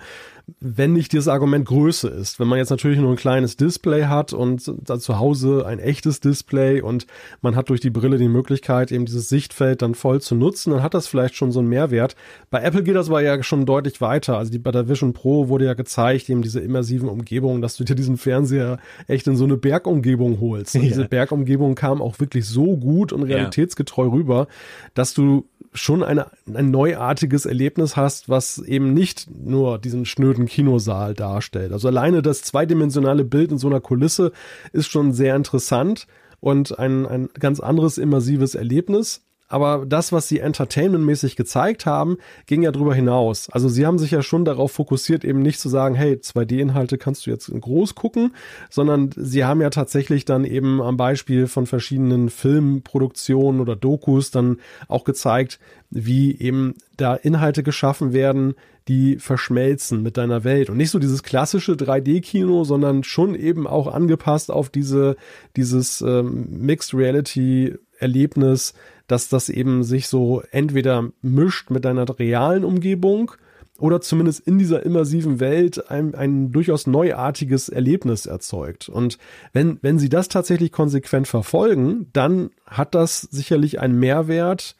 Wenn nicht dieses Argument Größe ist, wenn man jetzt natürlich nur ein kleines Display hat und da zu Hause ein echtes Display und man hat durch die Brille die Möglichkeit, eben dieses Sichtfeld dann voll zu nutzen, dann hat das vielleicht schon so einen Mehrwert. Bei Apple geht das aber ja schon deutlich weiter. Also die, bei der Vision Pro wurde ja gezeigt, eben diese immersiven Umgebungen, dass du dir diesen Fernseher echt in so eine Bergumgebung holst. Und ja. diese Bergumgebung kam auch wirklich so gut und realitätsgetreu ja. rüber, dass du schon eine, ein neuartiges Erlebnis hast, was eben nicht nur diesen schnöden Kinosaal darstellt. Also alleine das zweidimensionale Bild in so einer Kulisse ist schon sehr interessant und ein, ein ganz anderes immersives Erlebnis aber das, was sie entertainmentmäßig gezeigt haben, ging ja darüber hinaus. Also sie haben sich ja schon darauf fokussiert, eben nicht zu sagen, hey, 2D-Inhalte kannst du jetzt groß gucken, sondern sie haben ja tatsächlich dann eben am Beispiel von verschiedenen Filmproduktionen oder Dokus dann auch gezeigt, wie eben da Inhalte geschaffen werden, die verschmelzen mit deiner Welt und nicht so dieses klassische 3D-Kino, sondern schon eben auch angepasst auf diese dieses ähm, Mixed Reality Erlebnis, dass das eben sich so entweder mischt mit deiner realen Umgebung oder zumindest in dieser immersiven Welt ein, ein durchaus neuartiges Erlebnis erzeugt. Und wenn, wenn sie das tatsächlich konsequent verfolgen, dann hat das sicherlich einen Mehrwert,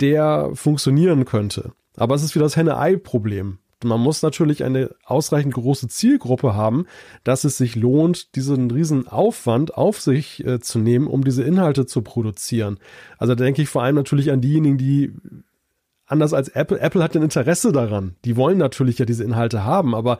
der funktionieren könnte. Aber es ist wieder das Henne-Ei-Problem. Man muss natürlich eine ausreichend große Zielgruppe haben, dass es sich lohnt, diesen riesen Aufwand auf sich äh, zu nehmen, um diese Inhalte zu produzieren. Also da denke ich vor allem natürlich an diejenigen, die anders als Apple, Apple hat ein Interesse daran. Die wollen natürlich ja diese Inhalte haben, aber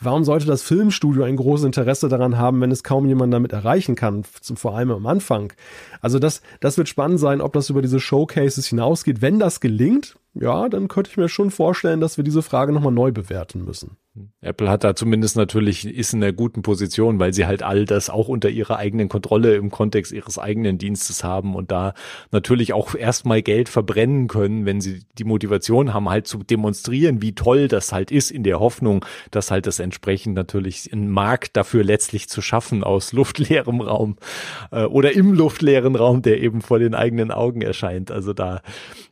warum sollte das Filmstudio ein großes Interesse daran haben, wenn es kaum jemand damit erreichen kann, vor allem am Anfang? Also das, das wird spannend sein, ob das über diese Showcases hinausgeht. Wenn das gelingt, ja, dann könnte ich mir schon vorstellen, dass wir diese Frage nochmal neu bewerten müssen. Apple hat da zumindest natürlich, ist in einer guten Position, weil sie halt all das auch unter ihrer eigenen Kontrolle im Kontext ihres eigenen Dienstes haben und da natürlich auch erstmal Geld verbrennen können, wenn sie die Motivation haben, halt zu demonstrieren, wie toll das halt ist, in der Hoffnung, dass halt das entsprechend natürlich einen Markt dafür letztlich zu schaffen aus luftleerem Raum äh, oder im luftleeren Raum, der eben vor den eigenen Augen erscheint. Also da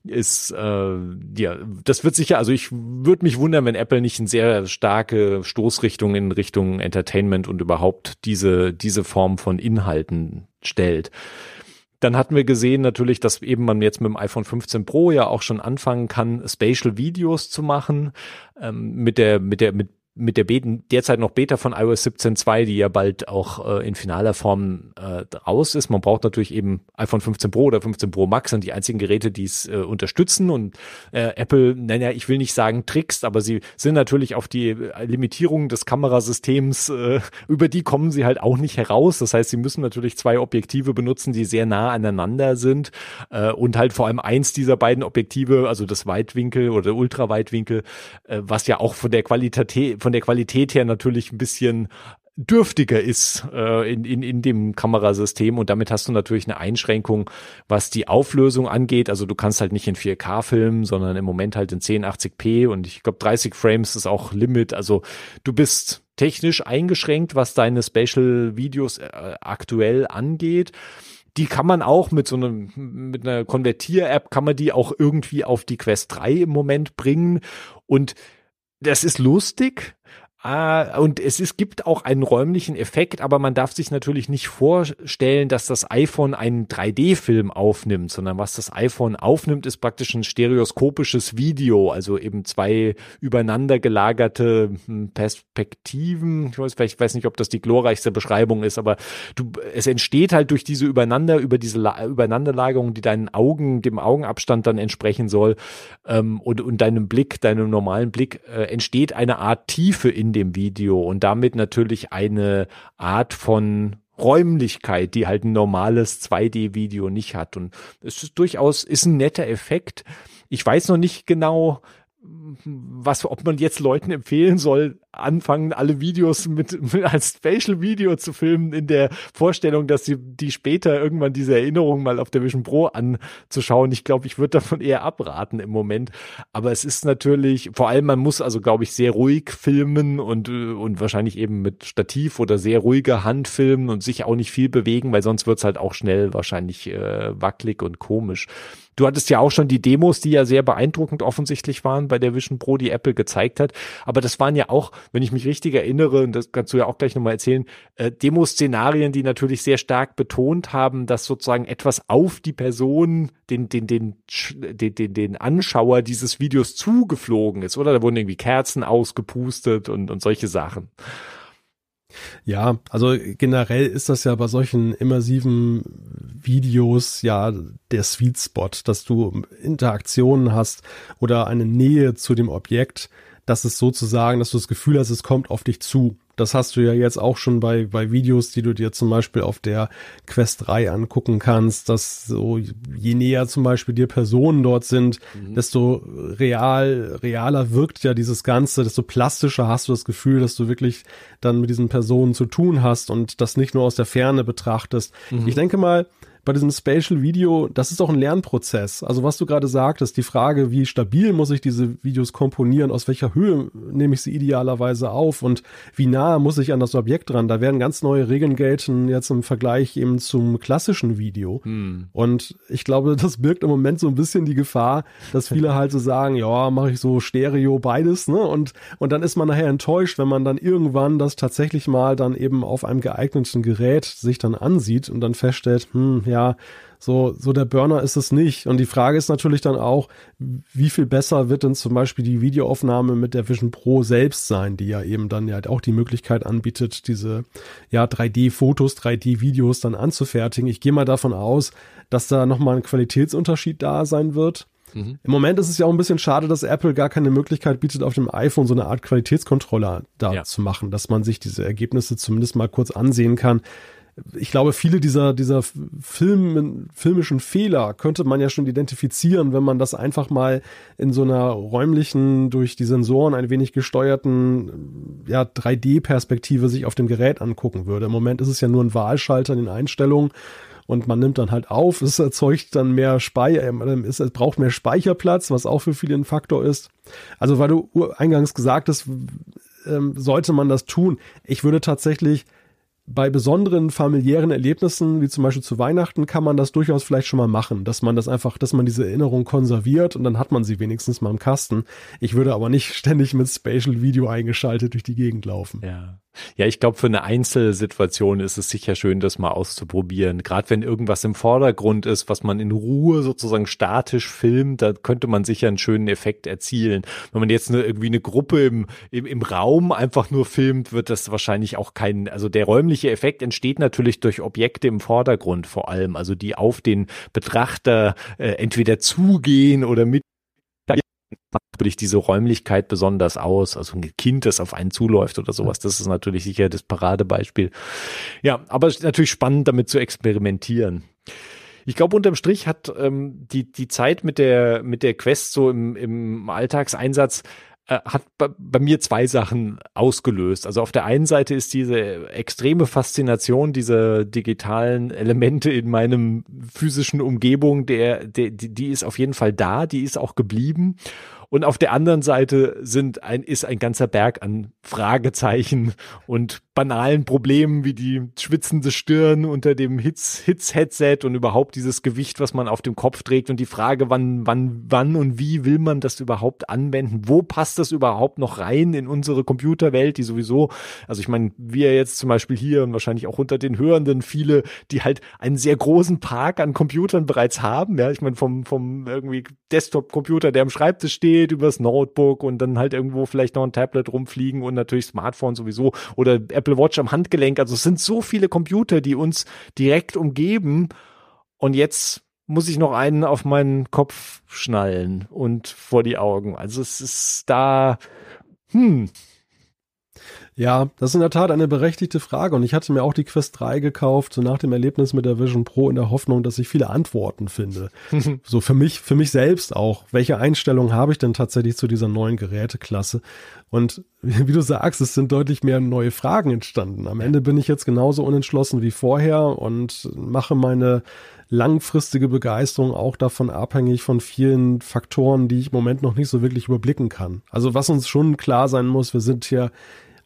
ist, äh, ja, das wird sicher, also ich würde mich wundern, wenn Apple nicht ein sehr stark starke Stoßrichtung in Richtung Entertainment und überhaupt diese, diese Form von Inhalten stellt. Dann hatten wir gesehen natürlich, dass eben man jetzt mit dem iPhone 15 Pro ja auch schon anfangen kann, Spatial Videos zu machen, ähm, mit der, mit der, mit mit der Beta, derzeit noch Beta von iOS 17.2, die ja bald auch äh, in finaler Form äh, raus ist. Man braucht natürlich eben iPhone 15 Pro oder 15 Pro Max sind die einzigen Geräte, die es äh, unterstützen. Und äh, Apple, naja, ich will nicht sagen trickst, aber sie sind natürlich auf die Limitierung des Kamerasystems, äh, über die kommen sie halt auch nicht heraus. Das heißt, sie müssen natürlich zwei Objektive benutzen, die sehr nah aneinander sind äh, und halt vor allem eins dieser beiden Objektive, also das Weitwinkel oder Ultraweitwinkel, äh, was ja auch von der Qualität von der Qualität her natürlich ein bisschen dürftiger ist äh, in, in, in dem Kamerasystem und damit hast du natürlich eine Einschränkung, was die Auflösung angeht. Also du kannst halt nicht in 4K filmen, sondern im Moment halt in 1080p und ich glaube 30 Frames ist auch Limit. Also du bist technisch eingeschränkt, was deine Special Videos äh, aktuell angeht die kann man auch mit so einem, mit einer Konvertier-App kann man die auch irgendwie auf die Quest 3 im Moment bringen. Und das ist lustig, Ah, und es ist, gibt auch einen räumlichen Effekt, aber man darf sich natürlich nicht vorstellen, dass das iPhone einen 3D-Film aufnimmt, sondern was das iPhone aufnimmt, ist praktisch ein stereoskopisches Video, also eben zwei übereinander gelagerte hm, Perspektiven. Ich weiß, ich weiß nicht, ob das die glorreichste Beschreibung ist, aber du, es entsteht halt durch diese übereinander, über diese La Übereinanderlagerung, die deinen Augen, dem Augenabstand dann entsprechen soll, ähm, und, und deinem Blick, deinem normalen Blick, äh, entsteht eine Art Tiefe in dem Video und damit natürlich eine Art von Räumlichkeit, die halt ein normales 2D-Video nicht hat. Und es ist durchaus, ist ein netter Effekt. Ich weiß noch nicht genau, was, ob man jetzt Leuten empfehlen soll, anfangen, alle Videos mit, mit als Spatial Video zu filmen, in der Vorstellung, dass sie die später irgendwann diese Erinnerung mal auf der Vision Pro anzuschauen. Ich glaube, ich würde davon eher abraten im Moment. Aber es ist natürlich, vor allem, man muss also, glaube ich, sehr ruhig filmen und, und wahrscheinlich eben mit Stativ oder sehr ruhiger Hand filmen und sich auch nicht viel bewegen, weil sonst wird's halt auch schnell wahrscheinlich äh, wackelig und komisch. Du hattest ja auch schon die Demos, die ja sehr beeindruckend offensichtlich waren bei der Vision Pro, die Apple gezeigt hat. Aber das waren ja auch, wenn ich mich richtig erinnere, und das kannst du ja auch gleich nochmal erzählen, äh, Demo-Szenarien, die natürlich sehr stark betont haben, dass sozusagen etwas auf die Person, den, den, den, den, den, den Anschauer dieses Videos zugeflogen ist, oder? Da wurden irgendwie Kerzen ausgepustet und, und solche Sachen. Ja, also generell ist das ja bei solchen immersiven Videos ja der Sweet Spot, dass du Interaktionen hast oder eine Nähe zu dem Objekt, dass es sozusagen, dass du das Gefühl hast, es kommt auf dich zu. Das hast du ja jetzt auch schon bei, bei Videos, die du dir zum Beispiel auf der Quest 3 angucken kannst, dass so, je näher zum Beispiel dir Personen dort sind, mhm. desto real, realer wirkt ja dieses Ganze, desto plastischer hast du das Gefühl, dass du wirklich dann mit diesen Personen zu tun hast und das nicht nur aus der Ferne betrachtest. Mhm. Ich denke mal, bei diesem Spatial Video, das ist auch ein Lernprozess. Also was du gerade sagtest, die Frage, wie stabil muss ich diese Videos komponieren, aus welcher Höhe nehme ich sie idealerweise auf und wie nah muss ich an das Objekt dran. Da werden ganz neue Regeln gelten jetzt im Vergleich eben zum klassischen Video. Hm. Und ich glaube, das birgt im Moment so ein bisschen die Gefahr, dass viele halt so sagen, ja, mache ich so Stereo beides, ne? Und, und dann ist man nachher enttäuscht, wenn man dann irgendwann das tatsächlich mal dann eben auf einem geeigneten Gerät sich dann ansieht und dann feststellt, hm, ja, so, so der Burner ist es nicht. Und die Frage ist natürlich dann auch, wie viel besser wird denn zum Beispiel die Videoaufnahme mit der Vision Pro selbst sein, die ja eben dann ja auch die Möglichkeit anbietet, diese ja 3D-Fotos, 3D-Videos dann anzufertigen. Ich gehe mal davon aus, dass da nochmal ein Qualitätsunterschied da sein wird. Mhm. Im Moment ist es ja auch ein bisschen schade, dass Apple gar keine Möglichkeit bietet, auf dem iPhone so eine Art Qualitätskontroller da ja. zu machen, dass man sich diese Ergebnisse zumindest mal kurz ansehen kann ich glaube, viele dieser, dieser Film, filmischen Fehler könnte man ja schon identifizieren, wenn man das einfach mal in so einer räumlichen, durch die Sensoren ein wenig gesteuerten, ja, 3D-Perspektive sich auf dem Gerät angucken würde. Im Moment ist es ja nur ein Wahlschalter in den Einstellungen und man nimmt dann halt auf, es erzeugt dann mehr Speicher, äh, es braucht mehr Speicherplatz, was auch für viele ein Faktor ist. Also, weil du eingangs gesagt hast, ähm, sollte man das tun. Ich würde tatsächlich bei besonderen familiären Erlebnissen, wie zum Beispiel zu Weihnachten, kann man das durchaus vielleicht schon mal machen, dass man das einfach, dass man diese Erinnerung konserviert und dann hat man sie wenigstens mal im Kasten. Ich würde aber nicht ständig mit Spatial Video eingeschaltet durch die Gegend laufen. Ja. Ja, ich glaube, für eine Einzelsituation ist es sicher schön, das mal auszuprobieren. Gerade wenn irgendwas im Vordergrund ist, was man in Ruhe sozusagen statisch filmt, da könnte man sicher einen schönen Effekt erzielen. Wenn man jetzt eine, irgendwie eine Gruppe im, im, im Raum einfach nur filmt, wird das wahrscheinlich auch kein, also der räumliche Effekt entsteht natürlich durch Objekte im Vordergrund vor allem, also die auf den Betrachter äh, entweder zugehen oder mit macht natürlich diese Räumlichkeit besonders aus. Also ein Kind, das auf einen zuläuft oder sowas, das ist natürlich sicher das Paradebeispiel. Ja, aber es ist natürlich spannend, damit zu experimentieren. Ich glaube, unterm Strich hat ähm, die, die Zeit mit der, mit der Quest so im, im Alltagseinsatz äh, hat bei, bei mir zwei Sachen ausgelöst. Also auf der einen Seite ist diese extreme Faszination dieser digitalen Elemente in meinem physischen Umgebung, der, der, die, die ist auf jeden Fall da, die ist auch geblieben. Und auf der anderen Seite sind ein, ist ein ganzer Berg an Fragezeichen und banalen Problemen wie die schwitzende Stirn unter dem Hitz-Headset und überhaupt dieses Gewicht, was man auf dem Kopf trägt und die Frage, wann, wann, wann und wie will man das überhaupt anwenden? Wo passt das überhaupt noch rein in unsere Computerwelt, die sowieso, also ich meine, wir jetzt zum Beispiel hier und wahrscheinlich auch unter den Hörenden viele, die halt einen sehr großen Park an Computern bereits haben. Ja, ich meine, vom, vom irgendwie Desktop-Computer, der am Schreibtisch steht, übers Notebook und dann halt irgendwo vielleicht noch ein Tablet rumfliegen und natürlich Smartphone sowieso oder Apple Watch am Handgelenk. Also es sind so viele Computer, die uns direkt umgeben. Und jetzt muss ich noch einen auf meinen Kopf schnallen und vor die Augen. Also es ist da, hm, ja, das ist in der Tat eine berechtigte Frage und ich hatte mir auch die Quest 3 gekauft, so nach dem Erlebnis mit der Vision Pro in der Hoffnung, dass ich viele Antworten finde. so für mich, für mich selbst auch. Welche Einstellung habe ich denn tatsächlich zu dieser neuen Geräteklasse? Und wie du sagst, es sind deutlich mehr neue Fragen entstanden. Am Ende bin ich jetzt genauso unentschlossen wie vorher und mache meine langfristige Begeisterung auch davon abhängig von vielen Faktoren, die ich im Moment noch nicht so wirklich überblicken kann. Also was uns schon klar sein muss, wir sind hier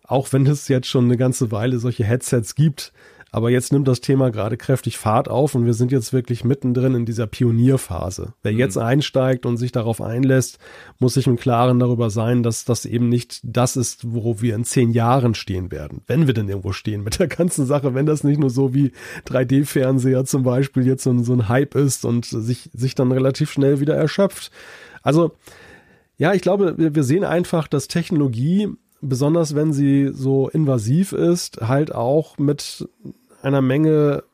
auch wenn es jetzt schon eine ganze Weile solche Headsets gibt. Aber jetzt nimmt das Thema gerade kräftig Fahrt auf und wir sind jetzt wirklich mittendrin in dieser Pionierphase. Wer mhm. jetzt einsteigt und sich darauf einlässt, muss sich im Klaren darüber sein, dass das eben nicht das ist, wo wir in zehn Jahren stehen werden. Wenn wir denn irgendwo stehen mit der ganzen Sache, wenn das nicht nur so wie 3D-Fernseher zum Beispiel jetzt so, so ein Hype ist und sich, sich dann relativ schnell wieder erschöpft. Also, ja, ich glaube, wir sehen einfach, dass Technologie besonders wenn sie so invasiv ist, halt auch mit einer Menge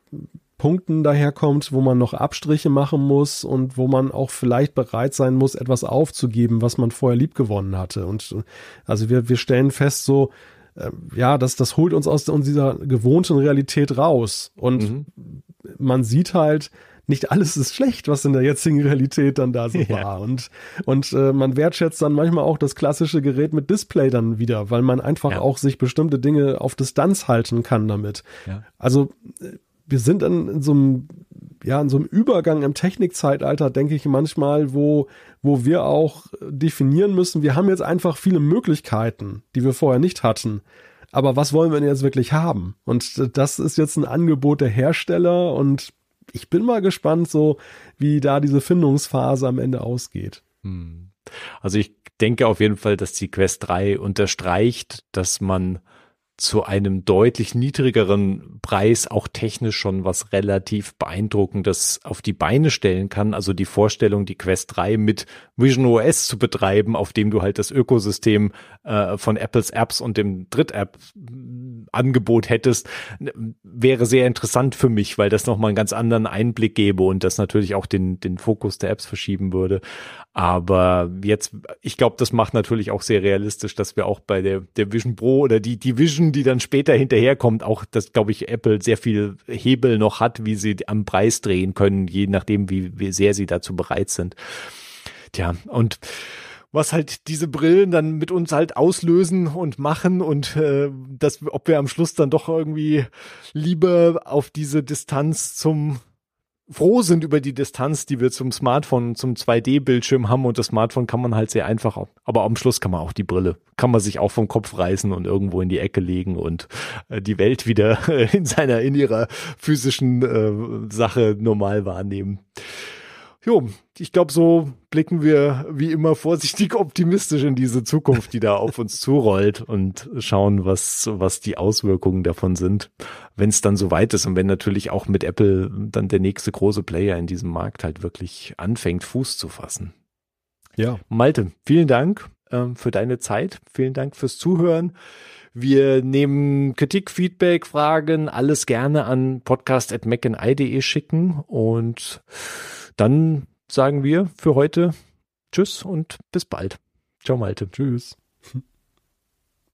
Punkten daherkommt, wo man noch Abstriche machen muss und wo man auch vielleicht bereit sein muss, etwas aufzugeben, was man vorher lieb gewonnen hatte. Und also wir, wir stellen fest, so, äh, ja, das, das holt uns aus dieser gewohnten Realität raus. Und mhm. man sieht halt, nicht alles ist schlecht, was in der jetzigen Realität dann da so ja. war. Und, und äh, man wertschätzt dann manchmal auch das klassische Gerät mit Display dann wieder, weil man einfach ja. auch sich bestimmte Dinge auf Distanz halten kann damit. Ja. Also äh, wir sind in, in so einem ja, in so einem Übergang im Technikzeitalter, denke ich manchmal, wo, wo wir auch definieren müssen, wir haben jetzt einfach viele Möglichkeiten, die wir vorher nicht hatten. Aber was wollen wir denn jetzt wirklich haben? Und das ist jetzt ein Angebot der Hersteller und ich bin mal gespannt, so wie da diese Findungsphase am Ende ausgeht. Hm. Also ich denke auf jeden Fall, dass die Quest 3 unterstreicht, dass man zu einem deutlich niedrigeren Preis auch technisch schon was relativ beeindruckendes auf die Beine stellen kann. Also die Vorstellung, die Quest 3 mit Vision OS zu betreiben, auf dem du halt das Ökosystem äh, von Apples Apps und dem Dritt-App Angebot hättest, wäre sehr interessant für mich, weil das nochmal einen ganz anderen Einblick gäbe und das natürlich auch den, den Fokus der Apps verschieben würde. Aber jetzt, ich glaube, das macht natürlich auch sehr realistisch, dass wir auch bei der, der Vision Pro oder die, die Vision, die dann später hinterherkommt, auch, dass, glaube ich, Apple sehr viel Hebel noch hat, wie sie am Preis drehen können, je nachdem, wie, wie sehr sie dazu bereit sind. Tja, und was halt diese Brillen dann mit uns halt auslösen und machen und äh, dass ob wir am Schluss dann doch irgendwie lieber auf diese Distanz zum froh sind über die Distanz, die wir zum Smartphone, zum 2D-Bildschirm haben und das Smartphone kann man halt sehr einfach, aber am Schluss kann man auch die Brille, kann man sich auch vom Kopf reißen und irgendwo in die Ecke legen und äh, die Welt wieder in seiner, in ihrer physischen äh, Sache normal wahrnehmen. Jo, ich glaube, so blicken wir wie immer vorsichtig optimistisch in diese Zukunft, die da auf uns zurollt und schauen, was, was die Auswirkungen davon sind, wenn es dann soweit ist und wenn natürlich auch mit Apple dann der nächste große Player in diesem Markt halt wirklich anfängt, Fuß zu fassen. Ja. Malte, vielen Dank äh, für deine Zeit. Vielen Dank fürs Zuhören. Wir nehmen Kritik, Feedback, Fragen, alles gerne an podcast.mcandI.de schicken und dann sagen wir für heute Tschüss und bis bald. Ciao Malte. Tschüss.